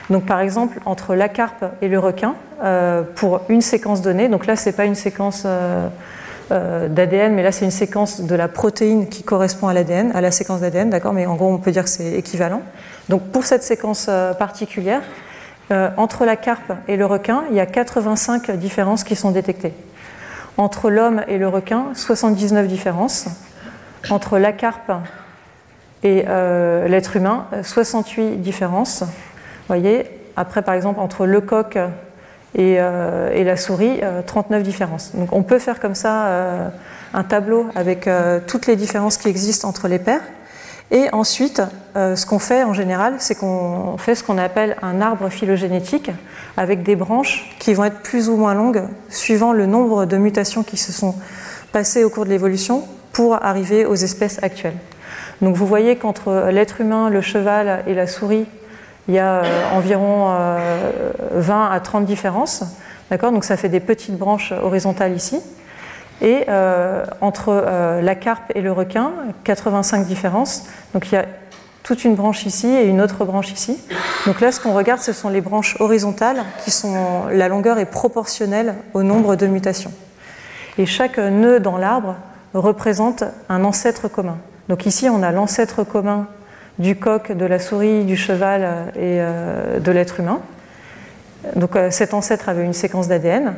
Donc par exemple, entre la carpe et le requin, euh, pour une séquence donnée, donc là, ce n'est pas une séquence euh, d'ADN, mais là, c'est une séquence de la protéine qui correspond à l'ADN, à la séquence d'ADN, d'accord? Mais en gros, on peut dire que c'est équivalent. Donc pour cette séquence particulière, entre la carpe et le requin, il y a 85 différences qui sont détectées. Entre l'homme et le requin, 79 différences. Entre la carpe et euh, l'être humain, 68 différences. Voyez Après, par exemple, entre le coq et, euh, la souris, 39 euh, différences. Donc on peut faire comme ça un tableau avec toutes les différences qui existent entre les paires. Et ensuite, ce qu'on fait en général, c'est qu'on fait ce qu'on appelle un arbre phylogénétique avec des branches qui vont être plus ou moins longues suivant le nombre de mutations qui se sont passées au cours de l'évolution pour arriver aux espèces actuelles. Donc vous voyez qu'entre l'être humain, le cheval et la souris, il y a euh, environ 20 euh, à 30 différences. D'accord? Donc ça fait des petites branches horizontales ici. Et entre la carpe et le requin, 85 différences. Donc il y a toute une branche ici et une autre branche ici. Donc là, ce qu'on regarde, ce sont les branches horizontales, qui sont la longueur est proportionnelle au nombre de mutations. Et chaque nœud dans l'arbre représente un ancêtre commun. Donc ici, on a l'ancêtre commun du coq, de la souris, du cheval et euh, de l'être humain. Donc euh, cet ancêtre avait une séquence d'ADN.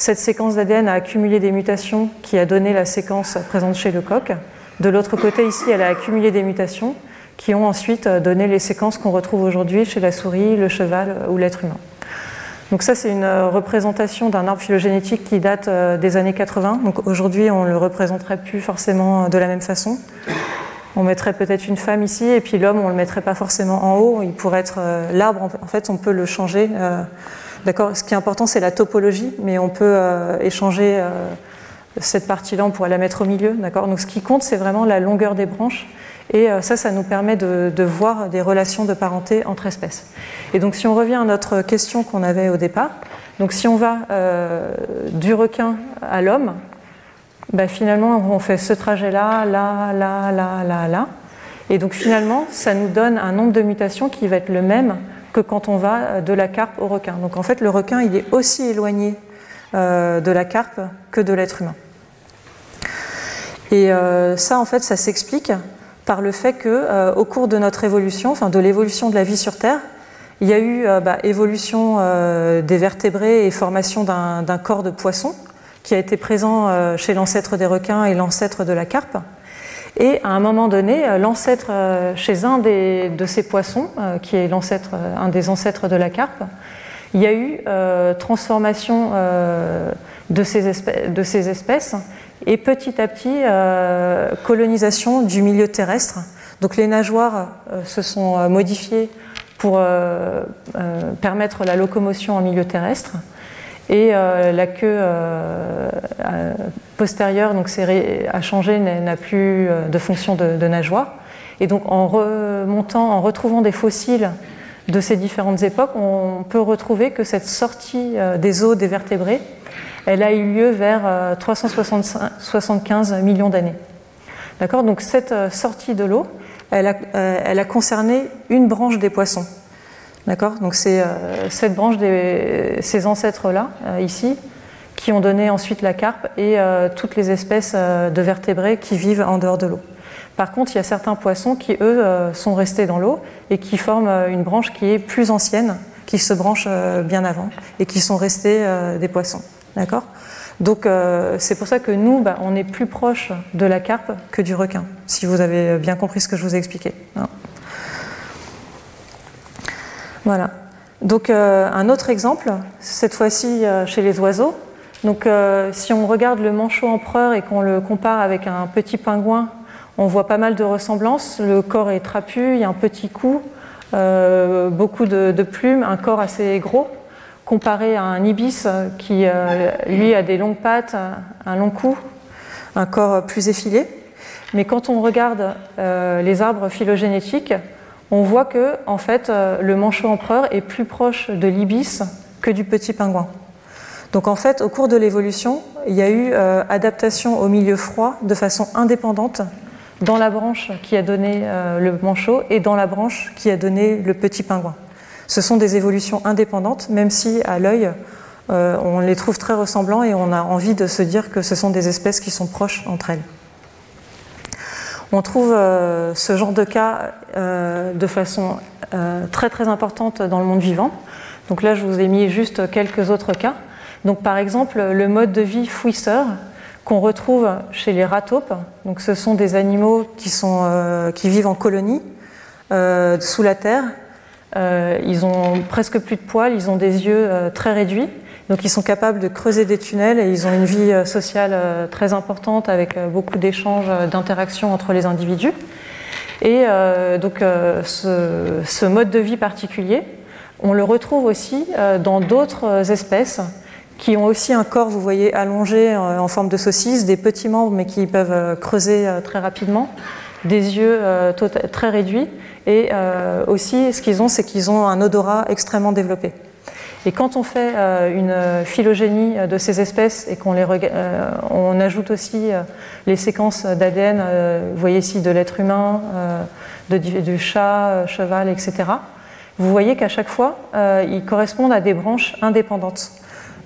Cette séquence d'ADN a accumulé des mutations qui a donné la séquence présente chez le coq. De l'autre côté, ici, elle a accumulé des mutations qui ont ensuite euh, donné les séquences qu'on retrouve aujourd'hui chez la souris, le cheval ou l'être humain. Donc ça, c'est une représentation d'un arbre phylogénétique qui date des années 80. Donc aujourd'hui, on ne le représenterait plus forcément de la même façon. On mettrait peut-être une femme ici, et puis l'homme, on ne le mettrait pas forcément en haut. Il pourrait être euh, l'arbre. En fait, on peut le changer. Euh, d'accord. Ce qui est important, c'est la topologie, mais on peut euh, échanger cette partie-là. On pourrait la mettre au milieu. D'accord? Donc, ce qui compte, c'est vraiment la longueur des branches. Et ça, ça nous permet de, voir des relations de parenté entre espèces. Et donc, si on revient à notre question qu'on avait au départ, donc si on va du requin à l'homme, bah, finalement, on fait ce trajet-là, là, là, là, là, là. Et donc finalement, ça nous donne un nombre de mutations qui va être le même que quand on va de la carpe au requin. Donc en fait, le requin, il est aussi éloigné euh, de la carpe que de l'être humain. Et euh, ça, en fait, ça s'explique par le fait que, euh, au cours de notre évolution, enfin de l'évolution de la vie sur Terre, il y a eu bah, évolution des vertébrés et formation d'un corps de poisson qui a été présent euh, chez l'ancêtre des requins et l'ancêtre de la carpe. Et à un moment donné, euh, l'ancêtre euh, chez un de ces poissons, qui est l'ancêtre, un des ancêtres de la carpe, il y a eu transformation de, ces espèces, et petit à petit colonisation du milieu terrestre. Donc les nageoires se sont modifiées pour permettre la locomotion en milieu terrestre et euh, la queue euh, postérieure donc a changé, n'a plus euh, de fonction de, nageoire. Et donc en remontant, en retrouvant des fossiles de ces différentes époques, on peut retrouver que cette sortie des os des vertébrés, elle a eu lieu vers 375 millions d'années. D'accord? Donc cette sortie de l'eau, elle a concerné une branche des poissons. D'accord Donc c'est euh, cette branche ces ancêtres-là, euh, ici, qui ont donné ensuite la carpe et euh, toutes les espèces de vertébrés qui vivent en dehors de l'eau. Par contre, il y a certains poissons qui, eux, sont restés dans l'eau et qui forment une branche qui est plus ancienne, qui se branche bien avant et qui sont restés des poissons. Donc c'est pour ça que nous, bah, on est plus proche de la carpe que du requin, si vous avez bien compris ce que je vous ai expliqué. Hein. Voilà. Donc euh, un autre exemple, cette fois-ci euh, chez les oiseaux. Donc euh, si on regarde le manchot empereur et qu'on le compare avec un petit pingouin, on voit pas mal de ressemblances. Le corps est trapu, il y a un petit cou, beaucoup de, plumes, un corps assez gros, comparé à un ibis qui lui a des longues pattes, un long cou, un corps plus effilé. Mais quand on regarde les arbres phylogénétiques, on voit que en fait, euh, le manchot empereur est plus proche de l'ibis que du petit pingouin. Donc en fait, au cours de l'évolution, il y a eu euh, adaptation au milieu froid de façon indépendante dans la branche qui a donné euh, le manchot et dans la branche qui a donné le petit pingouin. Ce sont des évolutions indépendantes, même si à l'œil, on les trouve très ressemblants et on a envie de se dire que ce sont des espèces qui sont proches entre elles. On trouve euh, ce genre de cas euh, de façon euh, très très importante dans le monde vivant. Donc là, je vous ai mis juste quelques autres cas. Donc par exemple, le mode de vie fouisseur qu'on retrouve chez les ratopes. Donc ce sont des animaux qui, qui vivent en colonie sous la terre. ils ont presque plus de poils, ils ont des yeux très réduits. Donc ils sont capables de creuser des tunnels et ils ont une vie euh, sociale euh, très importante avec euh, beaucoup d'échanges, d'interactions entre les individus. Et donc ce, mode de vie particulier, on le retrouve aussi dans d'autres espèces qui ont aussi un corps, vous voyez, allongé en forme de saucisse, des petits membres mais qui peuvent creuser très rapidement, des yeux très réduits. Et aussi, ce qu'ils ont, c'est qu'ils ont un odorat extrêmement développé. Et quand on fait une phylogénie de ces espèces et qu'on on ajoute aussi les séquences d'ADN, vous voyez ici de l'être humain, de, du chat, cheval, etc., vous voyez qu'à chaque fois, ils correspondent à des branches indépendantes.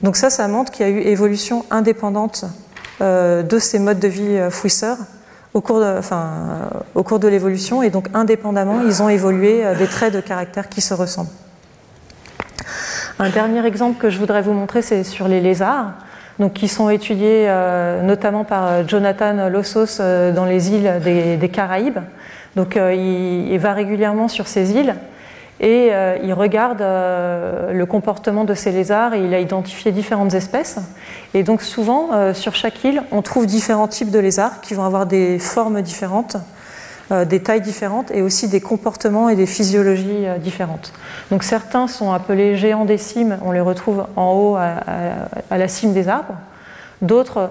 Donc ça, ça montre qu'il y a eu évolution indépendante de ces modes de vie fouisseurs au cours de, de l'évolution et donc indépendamment, ils ont évolué euh, des traits de caractère qui se ressemblent. Un dernier exemple que je voudrais vous montrer, c'est sur les lézards, donc qui sont étudiés euh, notamment par euh, Jonathan Lossos dans les îles des, Caraïbes. Donc il, va régulièrement sur ces îles et il regarde le comportement de ces lézards et il a identifié différentes espèces. Et donc souvent, euh, sur chaque île, on trouve différents types de lézards qui vont avoir des formes différentes, euh, des tailles différentes et aussi des comportements et des physiologies euh, différentes. Donc certains sont appelés géants des cimes, on les retrouve en haut à, la cime des arbres. D'autres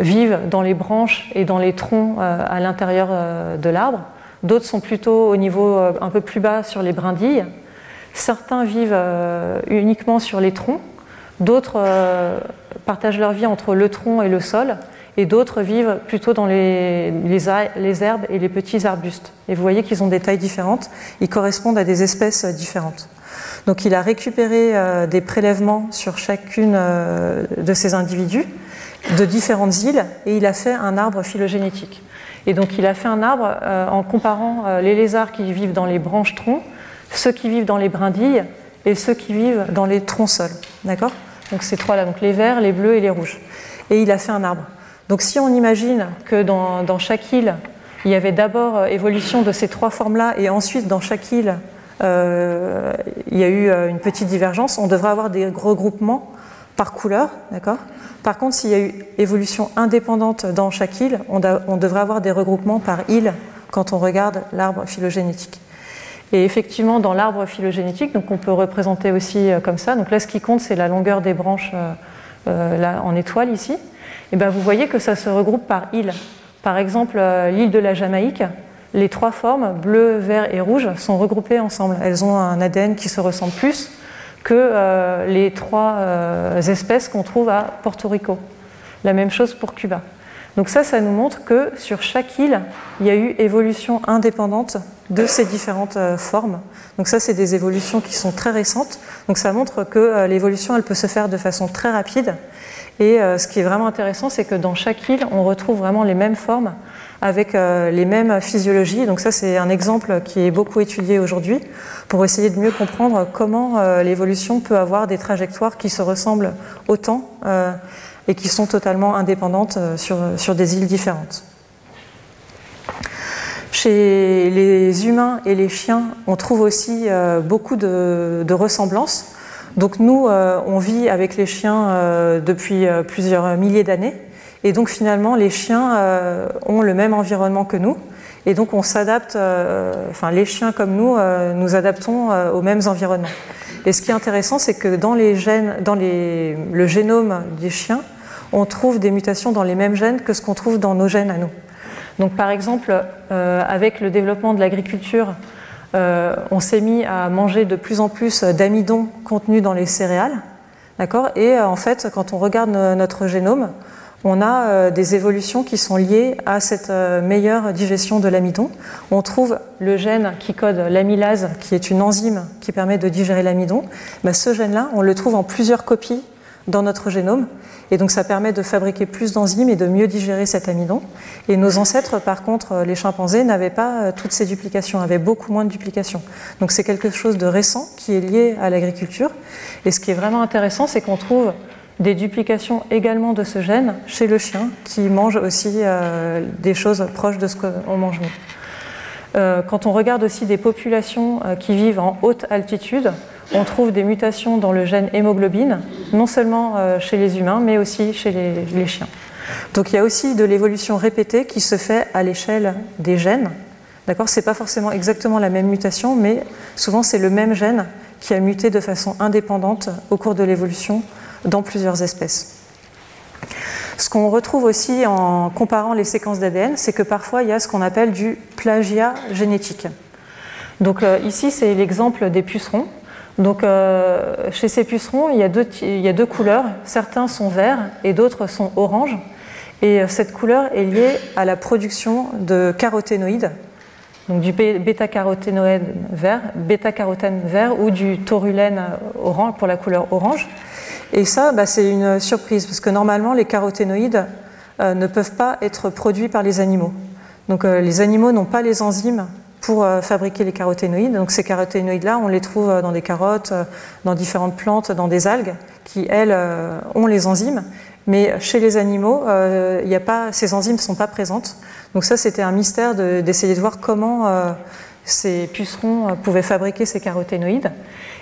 vivent dans les branches et dans les troncs à l'intérieur de l'arbre. D'autres sont plutôt au niveau un peu plus bas sur les brindilles. Certains vivent uniquement sur les troncs D'autres euh, partagent leur vie entre le tronc et le sol, et d'autres vivent plutôt dans les, herbes et les petits arbustes. Et vous voyez qu'ils ont des tailles différentes, ils correspondent à des espèces différentes. Donc il a récupéré euh, des prélèvements sur chacune euh, de ces individus de différentes îles et il a fait un arbre phylogénétique. Et donc il a fait un arbre en comparant les lézards qui vivent dans les branches troncs, ceux qui vivent dans les brindilles et ceux qui vivent dans les troncs sols. D'accord? Donc ces trois-là, donc les verts, les bleus et les rouges. Et il a fait un arbre. Donc si on imagine que dans, chaque île, il y avait d'abord euh, évolution de ces trois formes-là, et ensuite dans chaque île, euh, il y a eu euh, une petite divergence, on devrait avoir des regroupements par couleur, d'accord? Par contre, s'il y a eu évolution indépendante dans chaque île, on, devrait avoir des regroupements par île quand on regarde l'arbre phylogénétique. Et effectivement, dans l'arbre phylogénétique, donc on peut représenter aussi comme ça. Donc là, ce qui compte, c'est la longueur des branches là, en étoile ici. Et bien, vous voyez que ça se regroupe par île. Par exemple, l'île de la Jamaïque, les trois formes, bleu, vert et rouge, sont regroupées ensemble. Elles ont un ADN qui se ressemble plus que les trois espèces qu'on trouve à Porto Rico. La même chose pour Cuba. Donc ça, ça nous montre que sur chaque île, il y a eu évolution indépendante de ces différentes euh, formes. Donc ça, c'est des évolutions qui sont très récentes. Donc ça montre que euh, l'évolution, elle peut se faire de façon très rapide. Et euh, ce qui est vraiment intéressant, c'est que dans chaque île, on retrouve vraiment les mêmes formes avec les mêmes physiologies. Donc ça, c'est un exemple qui est beaucoup étudié aujourd'hui pour essayer de mieux comprendre comment l'évolution peut avoir des trajectoires qui se ressemblent autant et qui sont totalement indépendantes euh, sur, des îles différentes. Chez les humains et les chiens, on trouve aussi euh, beaucoup de, ressemblances. Donc nous, euh, on vit avec les chiens depuis plusieurs milliers d'années. Et donc finalement, les chiens ont le même environnement que nous. Et donc on s'adapte, enfin les chiens comme nous, nous adaptons aux mêmes environnements. Et ce qui est intéressant, c'est que dans, les gènes, dans les, le génome des chiens, on trouve des mutations dans les mêmes gènes que ce qu'on trouve dans nos gènes à nous. Donc par exemple, euh, avec le développement de l'agriculture, euh, on s'est mis à manger de plus en plus d'amidon contenu dans les céréales. D'accord? Et euh, en fait, quand on regarde notre génome, on a des évolutions qui sont liées à cette meilleure digestion de l'amidon. On trouve le gène qui code l'amylase, qui est une enzyme qui permet de digérer l'amidon. Ben, ce gène-là, on le trouve en plusieurs copies dans notre génome. Et donc ça permet de fabriquer plus d'enzymes et de mieux digérer cet amidon. Et nos ancêtres, par contre, euh, les chimpanzés, n'avaient pas euh, toutes ces duplications, avaient beaucoup moins de duplications. Donc c'est quelque chose de récent qui est lié à l'agriculture. Et ce qui est vraiment intéressant, c'est qu'on trouve des duplications également de ce gène chez le chien, qui mange aussi euh, des choses proches de ce qu'on mange nous. quand on regarde aussi des populations qui vivent en haute altitude, on trouve des mutations dans le gène hémoglobine, non seulement euh, chez les humains, mais aussi chez les, chiens. Donc il y a aussi de l'évolution répétée qui se fait à l'échelle des gènes. D'accord? C'est pas forcément exactement la même mutation, mais souvent c'est le même gène qui a muté de façon indépendante au cours de l'évolution dans plusieurs espèces. Ce qu'on retrouve aussi en comparant les séquences d'ADN, c'est que parfois il y a ce qu'on appelle du plagiat génétique. Donc euh, ici c'est l'exemple des pucerons. Donc, chez ces pucerons, il y, a deux, couleurs. Certains sont verts et d'autres sont oranges. Et cette couleur est liée à la production de caroténoïdes, donc du bêta-carotène vert, bêta-carotène vert ou du taurulène orange pour la couleur orange. Et ça, bah, c'est une surprise parce que normalement, les caroténoïdes euh, ne peuvent pas être produits par les animaux. Donc euh, les animaux n'ont pas les enzymes pour euh, fabriquer les caroténoïdes. Donc ces caroténoïdes-là, on les trouve dans des carottes, dans différentes plantes, dans des algues qui, elles, ont les enzymes. Mais chez les animaux, il a pas, ces enzymes ne sont pas présentes. Donc ça, c'était un mystère d'essayer de, voir comment ces pucerons pouvaient fabriquer ces caroténoïdes.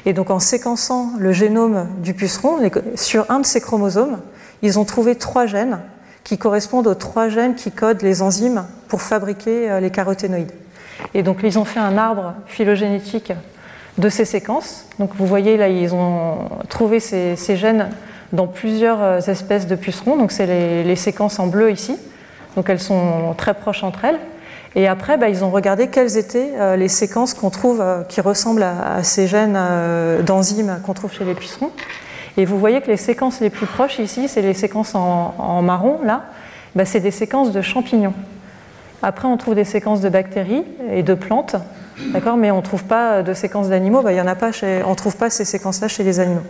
Et donc en séquençant le génome du puceron, sur un de ces chromosomes, ils ont trouvé trois gènes qui correspondent aux trois gènes qui codent les enzymes pour fabriquer euh, les caroténoïdes. Et donc ils ont fait un arbre phylogénétique de ces séquences. Donc vous voyez là, ils ont trouvé ces, gènes dans plusieurs euh, espèces de pucerons. Donc c'est les, séquences en bleu ici. Donc elles sont très proches entre elles. Et après, bah, ils ont regardé quelles étaient euh, les séquences qu'on trouve qui ressemblent à, ces gènes d'enzymes qu'on trouve chez les pucerons. Et vous voyez que les séquences les plus proches ici, c'est les séquences en, marron, là, bah, c'est des séquences de champignons. Après, on trouve des séquences de bactéries et de plantes, mais on ne trouve pas de séquences d'animaux, bah, y a pas on ne trouve pas ces séquences-là chez les animaux.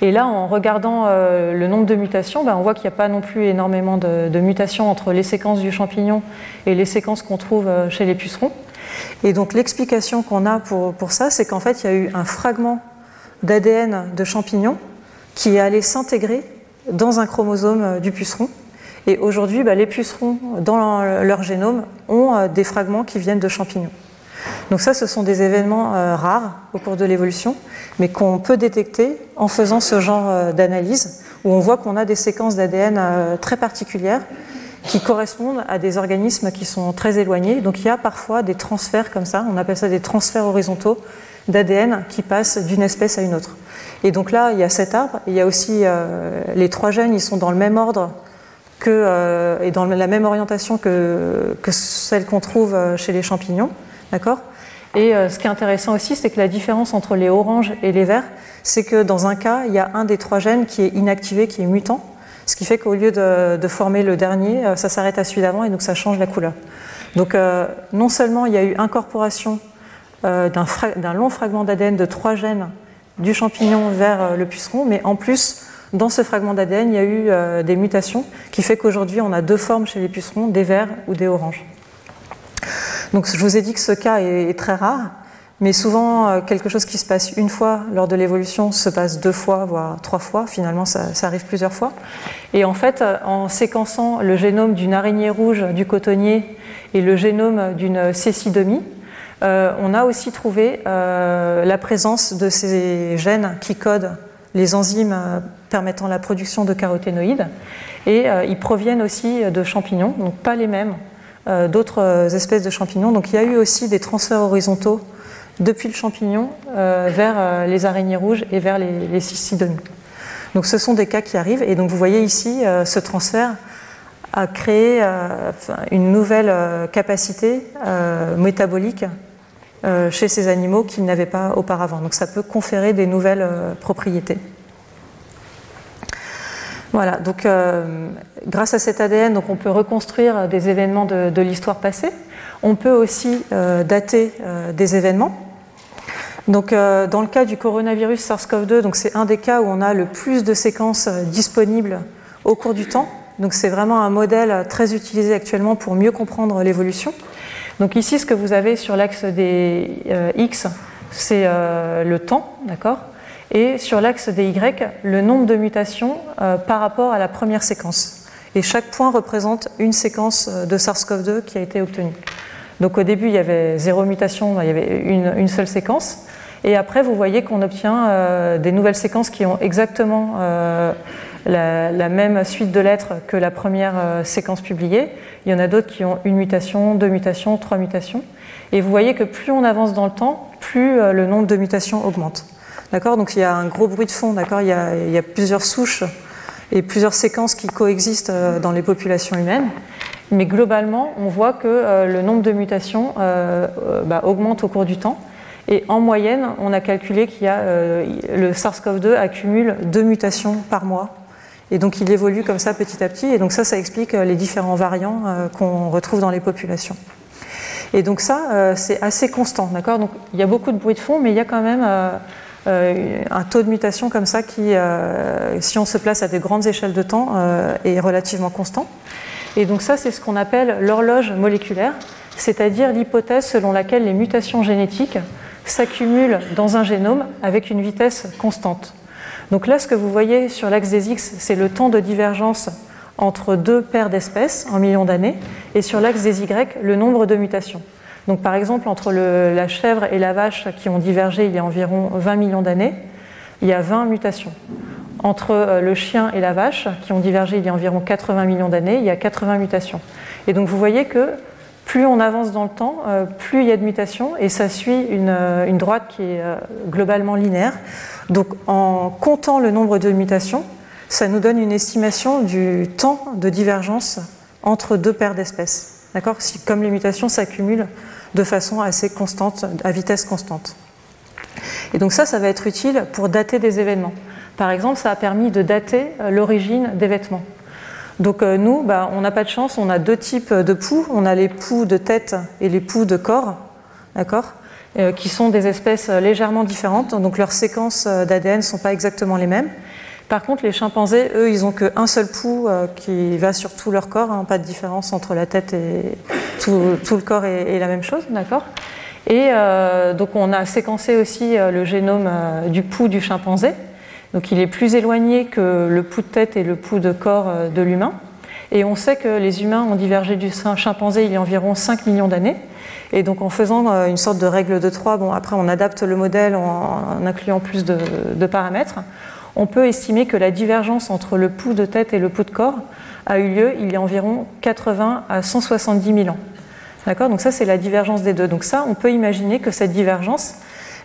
Et là, en regardant euh, le nombre de mutations, bah, on voit qu'il n'y a pas non plus énormément de, mutations entre les séquences du champignon et les séquences qu'on trouve euh, chez les pucerons. Et donc l'explication qu'on a pour, ça, c'est qu'en fait, il y a eu un fragment d'ADN de champignons qui est allé s'intégrer dans un chromosome euh, du puceron. Et aujourd'hui, bah, les pucerons, dans leur génome, ont euh, des fragments qui viennent de champignons. Donc ça, ce sont des événements euh, rares au cours de l'évolution, mais qu'on peut détecter en faisant ce genre d'analyse, où on voit qu'on a des séquences d'ADN très particulières qui correspondent à des organismes qui sont très éloignés. Donc il y a parfois des transferts comme ça, on appelle ça des transferts horizontaux d'ADN qui passent d'une espèce à une autre. Et donc là, il y a cet arbre, il y a aussi euh, les trois gènes, ils sont dans le même ordre que, euh, et dans la même orientation que, celle qu'on trouve euh, chez les champignons. D'accord? Et ce qui est intéressant aussi, c'est que la différence entre les oranges et les verts, c'est que dans un cas, il y a un des trois gènes qui est inactivé, qui est mutant, ce qui fait qu'au lieu de, former le dernier, ça s'arrête à celui d'avant et donc ça change la couleur. Donc non seulement il y a eu incorporation euh, d'un long fragment d'ADN de trois gènes du champignon vers euh, le puceron, mais en plus, dans ce fragment d'ADN, il y a eu euh, des mutations qui fait qu'aujourd'hui, on a deux formes chez les pucerons, des verts ou des oranges. Donc, je vous ai dit que ce cas est, très rare, mais souvent, quelque chose qui se passe une fois lors de l'évolution se passe deux fois, voire trois fois. Finalement, ça, arrive plusieurs fois. Et en fait, en séquençant le génome d'une araignée rouge du cotonnier et le génome d'une cécidomie, euh, on a aussi trouvé euh, la présence de ces gènes qui codent les enzymes euh, permettant la production de caroténoïdes. Et ils proviennent aussi de champignons, donc pas les mêmes, d'autres espèces de champignons. Donc il y a eu aussi des transferts horizontaux depuis le champignon vers les araignées rouges et vers les, les Donc ce sont des cas qui arrivent. Et donc vous voyez ici, ce transfert a créé une nouvelle capacité métabolique euh, chez ces animaux qu'ils n'avaient pas auparavant. Donc ça peut conférer des nouvelles euh, propriétés. Voilà, donc euh, grâce à cet ADN, donc on peut reconstruire des événements de, l'histoire passée. On peut aussi dater des événements. Donc, dans le cas du coronavirus SARS-CoV-2, donc c'est un des cas où on a le plus de séquences disponibles au cours du temps. Donc, c'est vraiment un modèle très utilisé actuellement pour mieux comprendre l'évolution. Donc ici, ce que vous avez sur l'axe des euh, X, c'est euh, le temps, d'accord? Et sur l'axe des Y, le nombre de mutations euh, par rapport à la première séquence. Et chaque point représente une séquence de SARS-CoV-2 qui a été obtenue. Donc au début, il y avait zéro mutation, il y avait une, seule séquence. Et après, vous voyez qu'on obtient des nouvelles séquences qui ont exactement la, même suite de lettres que la première euh, séquence publiée. Il y en a d'autres qui ont une mutation, deux mutations, trois mutations. Et vous voyez que plus on avance dans le temps, plus euh, le nombre de mutations augmente. D'accord Donc il y a un gros bruit de fond, d'accord il, y a plusieurs souches et plusieurs séquences qui coexistent euh, dans les populations humaines. Mais globalement, on voit que le nombre de mutations bah, augmente au cours du temps. Et en moyenne, on a calculé qu'il y a le SARS-CoV-2 accumule deux mutations par mois. Et donc il évolue comme ça petit à petit. Et donc ça, ça explique les différents variants qu'on retrouve dans les populations. Et donc ça, c'est assez constant, d'accord Donc il y a beaucoup de bruit de fond, mais il y a quand même euh, un taux de mutation comme ça qui, euh, si on se place à des grandes échelles de temps, euh, est relativement constant. Et donc ça, c'est ce qu'on appelle l'horloge moléculaire, c'est-à-dire l'hypothèse selon laquelle les mutations génétiques s'accumulent dans un génome avec une vitesse constante. Donc là, ce que vous voyez sur l'axe des X, c'est le temps de divergence entre deux paires d'espèces en millions d'années, et sur l'axe des Y, le nombre de mutations. Donc par exemple, entre la chèvre et la vache qui ont divergé il y a environ 20 millions d'années, il y a 20 mutations. Entre euh, le chien et la vache qui ont divergé il y a environ 80 millions d'années, il y a 80 mutations. Et donc vous voyez que plus on avance dans le temps, euh, plus il y a de mutations et ça suit une, euh, une droite qui est globalement linéaire. Donc en comptant le nombre de mutations, ça nous donne une estimation du temps de divergence entre deux paires d'espèces. D'accord? Comme les mutations s'accumulent de façon assez constante, à vitesse constante. Et donc ça, ça va être utile pour dater des événements. Par exemple, ça a permis de dater euh, l'origine des vêtements. Donc euh, nous, bah, on n'a pas de chance, on a deux types de poux. On a les poux de tête et les poux de corps, d'accord euh, qui sont des espèces légèrement différentes, donc leurs séquences d'ADN ne sont pas exactement les mêmes. Par contre, les chimpanzés, eux, ils n'ont qu'un seul pouls euh, qui va sur tout leur corps, hein, pas de différence entre la tête et tout, le corps est, la même chose, d'accord? Et euh, donc, on a séquencé aussi euh, le génome du pouls du chimpanzé. Donc, il est plus éloigné que le pouls de tête et le pouls de corps de l'humain. Et on sait que les humains ont divergé du chimpanzé il y a environ 5 millions d'années. Et donc en faisant une sorte de règle de 3, bon après on adapte le modèle en, incluant plus de paramètres, on peut estimer que la divergence entre le pouls de tête et le pouls de corps a eu lieu il y a environ 80 à 170 000 ans. D'accord? Donc ça, c'est la divergence des deux. Donc ça, on peut imaginer que cette divergence,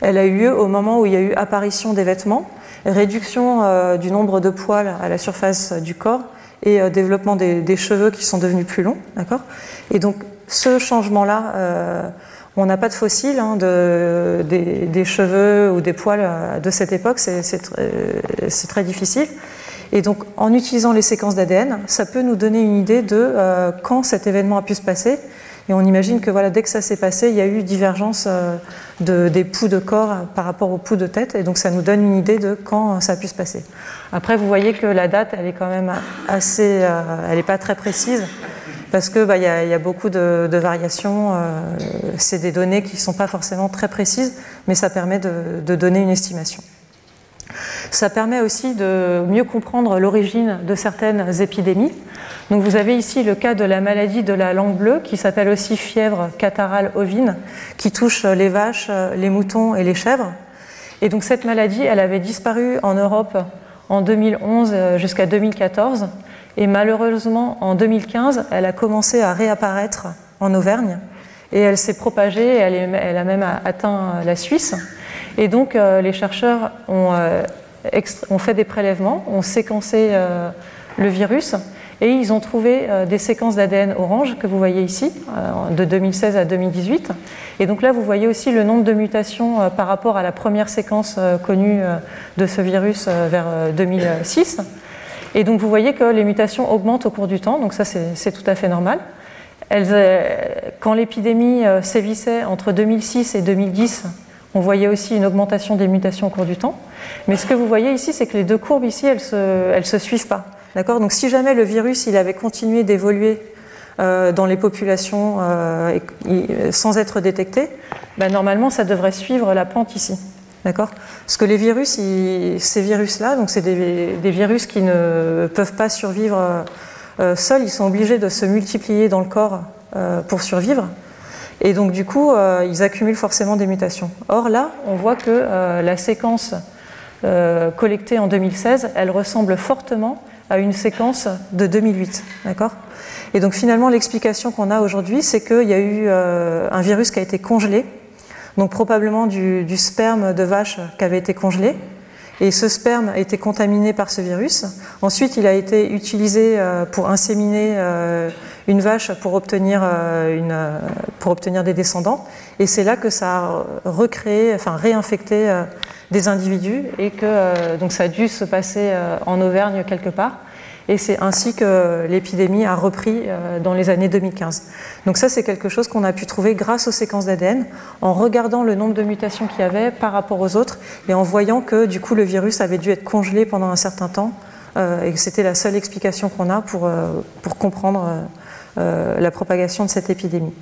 elle a eu lieu au moment où il y a eu apparition des vêtements, réduction euh, du nombre de poils à la surface du corps et euh, développement des, cheveux qui sont devenus plus longs. Et donc ce changement-là euh, on n'a pas de fossiles hein, des, cheveux ou des poils euh, de cette époque, c'est très, difficile. Et donc, en utilisant les séquences d'ADN, ça peut nous donner une idée de euh, quand cet événement a pu se passer. Et on imagine que voilà, dès que ça s'est passé, il y a eu divergence euh, des poux de corps par rapport aux poux de tête. Et donc, ça nous donne une idée de quand ça a pu se passer. Après, vous voyez que la date, elle est quand même assez. elle n'est pas très précise parce qu'il bah, y, a, beaucoup de, variations. Euh, c'est des données qui ne sont pas forcément très précises, mais ça permet de, donner une estimation. Ça permet aussi de mieux comprendre l'origine de certaines épidémies. Donc vous avez ici le cas de la maladie de la langue bleue, qui s'appelle aussi fièvre catarrhale ovine, qui touche les vaches, les moutons et les chèvres. Et donc cette maladie, elle avait disparu en Europe en 2011 jusqu'à 2014. Et malheureusement, en 2015, elle a commencé à réapparaître en Auvergne et elle s'est propagée, elle, a même atteint la Suisse. Et donc, euh, les chercheurs euh, ont, fait des prélèvements, ont séquencé euh, le virus et ils ont trouvé des séquences d'ADN orange que vous voyez ici, de 2016 à 2018. Et donc là, vous voyez aussi le nombre de mutations par rapport à la première séquence connue de ce virus vers 2006. Et donc vous voyez que les mutations augmentent au cours du temps, donc ça c'est tout à fait normal. Euh, quand l'épidémie euh, sévissait entre 2006 et 2010, on voyait aussi une augmentation des mutations au cours du temps. Mais ce que vous voyez ici, c'est que les deux courbes ici, elles ne se, suivent pas. D'accord? Donc si jamais le virus il avait continué d'évoluer euh, dans les populations sans être détecté, ben, normalement ça devrait suivre la pente ici. D'accord? Parce que les virus, ces virus-là, donc c'est des, virus qui ne peuvent pas survivre euh, seuls, ils sont obligés de se multiplier dans le corps euh, pour survivre. Et donc du coup, euh, ils accumulent forcément des mutations. Or là, on voit que la séquence collectée en 2016, elle ressemble fortement à une séquence de 2008. D'accord? Et donc finalement, l'explication qu'on a aujourd'hui, c'est qu'il y a eu un virus qui a été congelé donc probablement du, sperme de vache qui avait été congelé. Et ce sperme a été contaminé par ce virus. Ensuite, il a été utilisé pour inséminer une vache pour obtenir, une, pour obtenir des descendants. Et c'est là que ça a recréé, enfin réinfecté des individus et que donc ça a dû se passer en Auvergne quelque part et c'est ainsi que l'épidémie a repris euh, dans les années 2015. Donc ça, c'est quelque chose qu'on a pu trouver grâce aux séquences d'ADN, en regardant le nombre de mutations qu'il y avait par rapport aux autres, et en voyant que du coup le virus avait dû être congelé pendant un certain temps, euh, et que c'était la seule explication qu'on a pour, euh, pour comprendre la propagation de cette épidémie.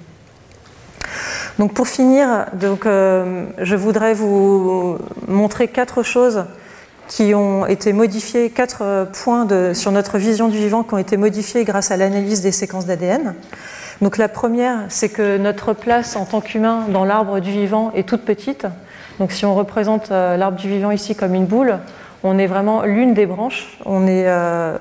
Donc pour finir, je voudrais vous montrer quatre choses qui ont été modifiés, quatre euh, points sur notre vision du vivant qui ont été modifiés grâce à l'analyse des séquences d'ADN. Donc la première, c'est que notre place en tant qu'humain dans l'arbre du vivant est toute petite. Donc si on représente euh, l'arbre du vivant ici comme une boule, on est vraiment l'une des branches, on est euh,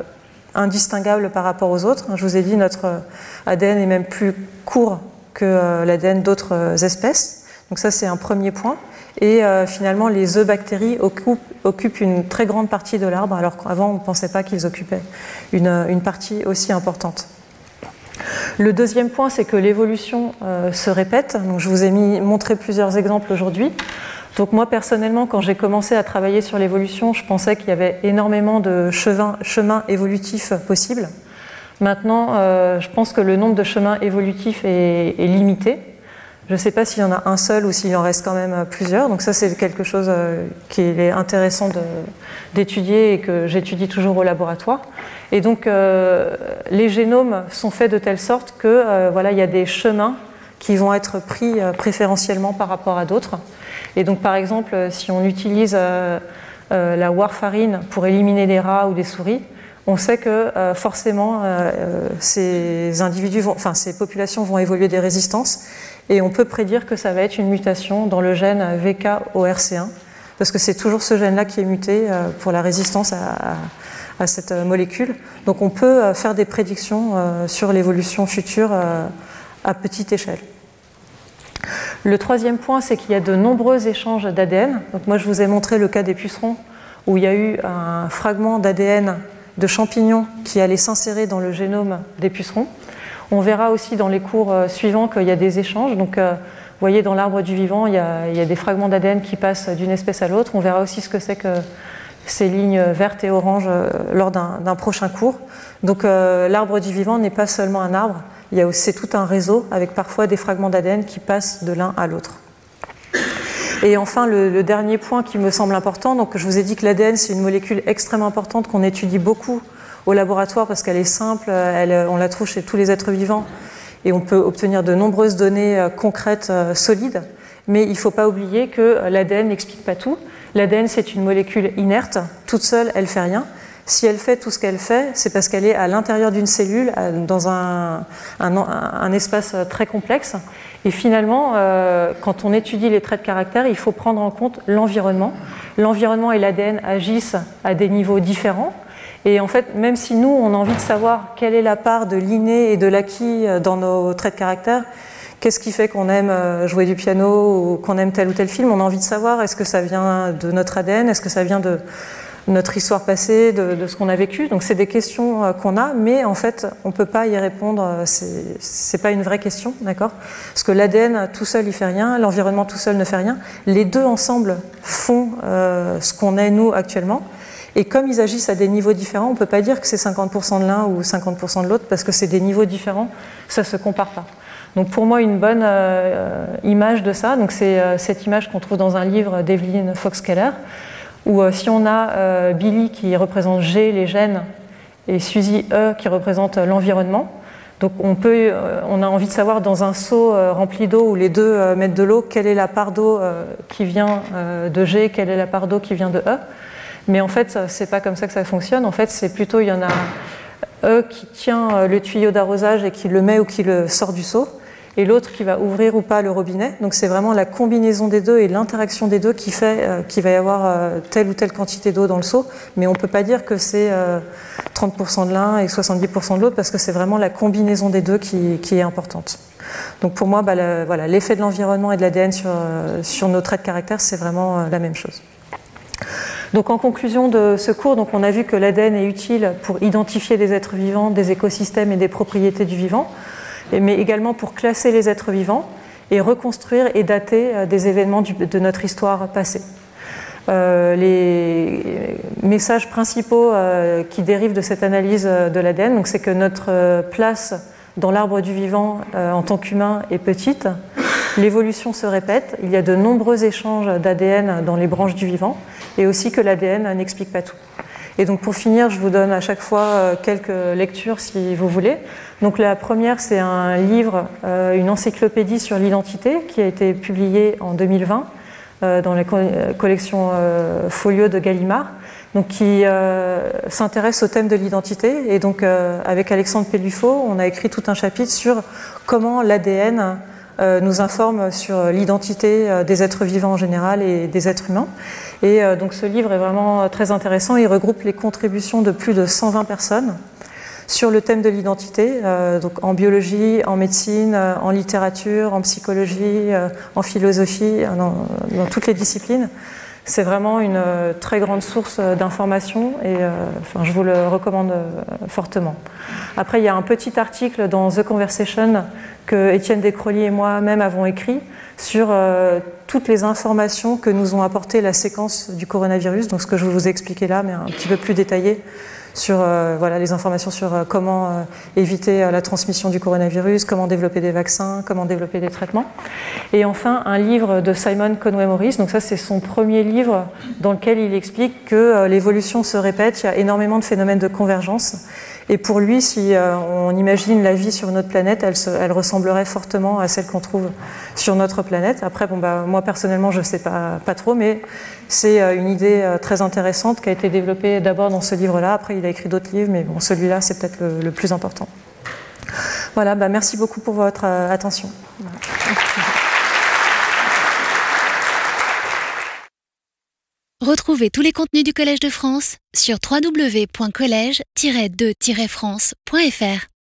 indistinguable par rapport aux autres. Je vous ai dit, notre ADN est même plus court que l'ADN d'autres espèces. Donc ça, c'est un premier point. Et euh, finalement, les œufs bactéries occupent, une très grande partie de l'arbre, alors qu'avant, on ne pensait pas qu'ils occupaient une, partie aussi importante. Le deuxième point, c'est que l'évolution euh, se répète. Donc, je vous ai montré plusieurs exemples aujourd'hui. Donc moi personnellement, quand j'ai commencé à travailler sur l'évolution, je pensais qu'il y avait énormément de chemins, évolutifs possibles. Maintenant, euh, je pense que le nombre de chemins évolutifs est limité. Je ne sais pas s'il y en a un seul ou s'il en reste quand même plusieurs. Donc ça, c'est quelque chose euh, qui est intéressant d'étudier et que j'étudie toujours au laboratoire. Et donc, euh, les génomes sont faits de telle sorte que euh, voilà, il y a des chemins qui vont être pris préférentiellement par rapport à d'autres. Et donc, par exemple, si on utilise la warfarine pour éliminer des rats ou des souris, on sait que forcément ces populations vont évoluer des résistances et on peut prédire que ça va être une mutation dans le gène VKORC1, parce que c'est toujours ce gène-là qui est muté euh, pour la résistance à, cette euh, molécule. Donc on peut euh, faire des prédictions sur l'évolution future à petite échelle. Le troisième point, c'est qu'il y a de nombreux échanges d'ADN. Donc moi, je vous ai montré le cas des pucerons, où il y a eu un fragment d'ADN de champignons qui allait s'insérer dans le génome des pucerons. On verra aussi dans les cours euh, suivants qu'il y a des échanges. Donc, euh, vous voyez, dans l'arbre du vivant, il y, a, des fragments d'ADN qui passent d'une espèce à l'autre. On verra aussi ce que c'est que ces lignes vertes et oranges euh, lors d'un prochain cours. Donc, l'arbre du vivant n'est pas seulement un arbre, il y a aussi tout un réseau avec parfois des fragments d'ADN qui passent de l'un à l'autre. Et enfin, le, dernier point qui me semble important, donc je vous ai dit que l'ADN c'est une molécule extrêmement importante qu'on étudie beaucoup au laboratoire parce qu'elle est simple, elle, on la trouve chez tous les êtres vivants et on peut obtenir de nombreuses données euh, concrètes, euh, solides. Mais il ne faut pas oublier que l'ADN n'explique pas tout. L'ADN, c'est une molécule inerte. Toute seule, elle fait rien. Si elle fait tout ce qu'elle fait, c'est parce qu'elle est à l'intérieur d'une cellule, dans un, un, espace très complexe. Et finalement, euh, quand on étudie les traits de caractère, il faut prendre en compte l'environnement. L'environnement et l'ADN agissent à des niveaux différents. Et en fait, même si nous, on a envie de savoir quelle est la part de l'inné et de l'acquis euh, dans nos traits de caractère, qu'est-ce qui fait qu'on aime euh, jouer du piano ou qu'on aime tel ou tel film, on a envie de savoir est-ce que ça vient de notre ADN, est-ce que ça vient de notre histoire passée, de, ce qu'on a vécu? Donc c'est des questions euh, qu'on a, mais en fait, on ne peut pas y répondre. C'est pas une vraie question, d'accord? Parce que l'ADN tout seul, il fait rien, l'environnement tout seul ne fait rien. Les deux ensemble font ce qu'on est nous actuellement. Et comme ils agissent à des niveaux différents, on ne peut pas dire que c'est 50% de l'un ou 50% de l'autre, parce que c'est des niveaux différents, ça ne se compare pas. Donc pour moi, une bonne euh, image de ça, c'est euh, cette image qu'on trouve dans un livre d'Evelyn Fox-Keller, où euh, si on a Billy qui représente G, les gènes, et Suzy E qui représente l'environnement, donc on, peut, on a envie de savoir dans un seau rempli d'eau où les deux mettent de l'eau, quelle est la part d'eau qui vient de G, quelle est la part d'eau qui vient de E. Mais en fait, c'est pas comme ça que ça fonctionne. En fait, c'est plutôt il y en a un qui tient euh, le tuyau d'arrosage et qui le met ou qui le sort du seau, et l'autre qui va ouvrir ou pas le robinet. Donc c'est vraiment la combinaison des deux et l'interaction des deux qui fait euh, qu'il va y avoir euh, telle ou telle quantité d'eau dans le seau. Mais on ne peut pas dire que c'est 30% de l'un et 70% de l'autre parce que c'est vraiment la combinaison des deux qui, est importante. Donc pour moi, bah, l'effet de l'environnement et de l'ADN sur nos traits de caractère, c'est vraiment la même chose. Donc en conclusion de ce cours, on a vu que l'ADN est utile pour identifier des êtres vivants, des écosystèmes et des propriétés du vivant, mais également pour classer les êtres vivants et reconstruire et dater euh, des événements de notre histoire passée. Euh, les messages principaux euh, qui dérivent de cette analyse de l'ADN, c'est que notre place dans l'arbre du vivant en tant qu'humain est petite, l'évolution se répète, il y a de nombreux échanges d'ADN dans les branches du vivant, et aussi que l'ADN n'explique pas tout. Et donc pour finir, je vous donne à chaque fois euh, quelques lectures si vous voulez. Donc la première, c'est un livre, euh, une encyclopédie sur l'identité qui a été publiée en 2020 euh, dans la collection Folio de Gallimard, donc qui s'intéresse au thème de l'identité. Et donc avec Alexandre Pellufo, on a écrit tout un chapitre sur comment l'ADN nous informe sur l'identité euh, des êtres vivants en général et des êtres humains. Et euh, donc ce livre est vraiment très intéressant. Il regroupe les contributions de plus de 120 personnes sur le thème de l'identité, donc en biologie, en médecine, en littérature, en psychologie, en philosophie, dans, dans toutes les disciplines. C'est vraiment une très grande source d'informations et enfin, je vous le recommande fortement. Après, il y a un petit article dans The Conversation que Étienne Descroliers et moi-même avons écrit sur euh, toutes les informations que nous ont apportées la séquence du coronavirus, donc ce que je vous ai expliqué là, mais un petit peu plus détaillé sur euh, voilà, les informations sur euh, comment éviter la transmission du coronavirus, comment développer des vaccins, comment développer des traitements. Et enfin, un livre de Simon Conway Morris, donc ça c'est son premier livre dans lequel il explique que l'évolution se répète, il y a énormément de phénomènes de convergence et pour lui, si euh, on imagine la vie sur notre planète, elle, ressemblerait fortement à celle qu'on trouve sur notre planète. Après, bon, bah, moi personnellement, je ne sais pas, pas trop, mais c'est euh, une idée euh, très intéressante qui a été développée d'abord dans ce livre-là. Après, il a écrit d'autres livres, mais bon, celui-là, c'est peut-être le, plus important. Voilà, bah, merci beaucoup pour votre attention. Retrouvez tous les contenus du Collège de France sur www.colège-2-france.fr.